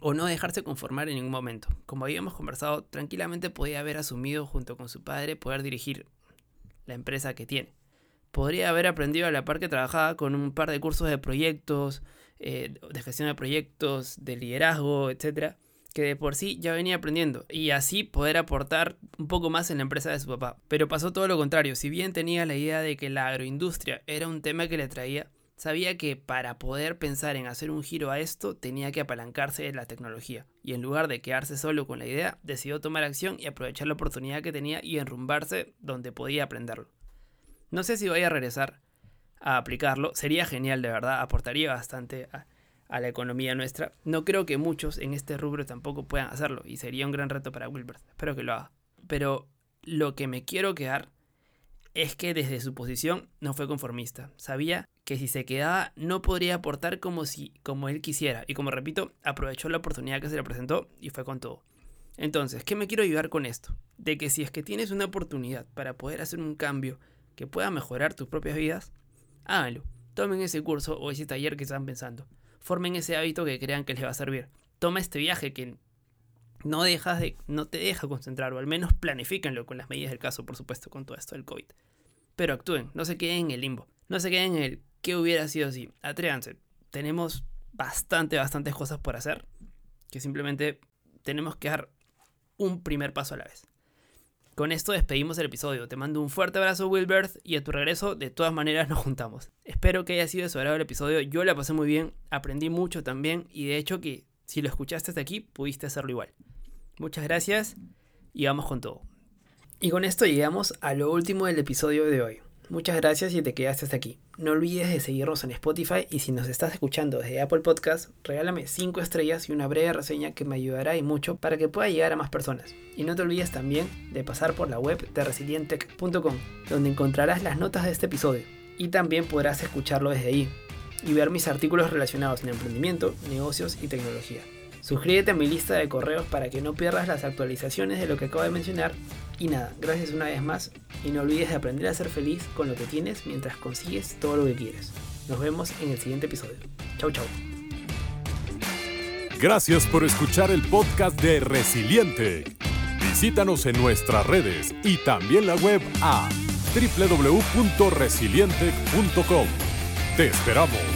o no dejarse conformar en ningún momento. Como habíamos conversado, tranquilamente podía haber asumido junto con su padre poder dirigir la empresa que tiene. Podría haber aprendido a la par que trabajaba con un par de cursos de proyectos, eh, de gestión de proyectos, de liderazgo, etcétera, que de por sí ya venía aprendiendo y así poder aportar un poco más en la empresa de su papá. Pero pasó todo lo contrario, si bien tenía la idea de que la agroindustria era un tema que le traía, sabía que para poder pensar en hacer un giro a esto tenía que apalancarse de la tecnología y en lugar de quedarse solo con la idea, decidió tomar acción y aprovechar la oportunidad que tenía y enrumbarse donde podía aprenderlo. No sé si voy a regresar a aplicarlo. Sería genial, de verdad. Aportaría bastante a, la economía nuestra. No creo que muchos en este rubro tampoco puedan hacerlo. Y sería un gran reto para Wilbert. Espero que lo haga. Pero lo que me quiero quedar es que desde su posición no fue conformista. Sabía que si se quedaba no podría aportar como si como él quisiera y como repito, aprovechó la oportunidad que se le presentó y fue con todo. Entonces, ¿qué me quiero ayudar con esto? De que si es que tienes una oportunidad para poder hacer un cambio que pueda mejorar tus propias vidas, háganlo. Tomen ese curso o ese taller que están pensando. Formen ese hábito que crean que les va a servir. Toma este viaje que no, dejas de, no te deja concentrar, o al menos planifíquenlo con las medidas del caso, por supuesto, con todo esto del COVID. Pero actúen, no se queden en el limbo. No se queden en el qué hubiera sido así. Atrévanse. Tenemos bastante, bastantes cosas por hacer. que simplemente tenemos que dar un primer paso a la vez. Con esto despedimos el episodio. Te mando un fuerte abrazo, Wilbert, y a tu regreso, de todas maneras, nos juntamos. Espero que haya sido de el episodio. Yo la pasé muy bien, aprendí mucho también, y de hecho que si lo escuchaste hasta aquí, pudiste hacerlo igual. Muchas gracias y vamos con todo. Y con esto llegamos a lo último del episodio de hoy. Muchas gracias si te quedaste hasta aquí. No olvides de seguirnos en Spotify y si nos estás escuchando desde Apple Podcast, regálame 5 estrellas y una breve reseña que me ayudará y mucho para que pueda llegar a más personas. Y no te olvides también de pasar por la web de resilientech.com, donde encontrarás las notas de este episodio. Y también podrás escucharlo desde ahí y ver mis artículos relacionados en emprendimiento, negocios y tecnología. Suscríbete a mi lista de correos para que no pierdas las actualizaciones de lo que acabo de mencionar. Y nada, gracias una vez más y no olvides de aprender a ser feliz con lo que tienes mientras consigues todo lo que quieres. Nos vemos en el siguiente episodio. Chau chau. Gracias por escuchar el podcast de Resiliente. Visítanos en nuestras redes y también la web a www.resiliente.com. Te esperamos.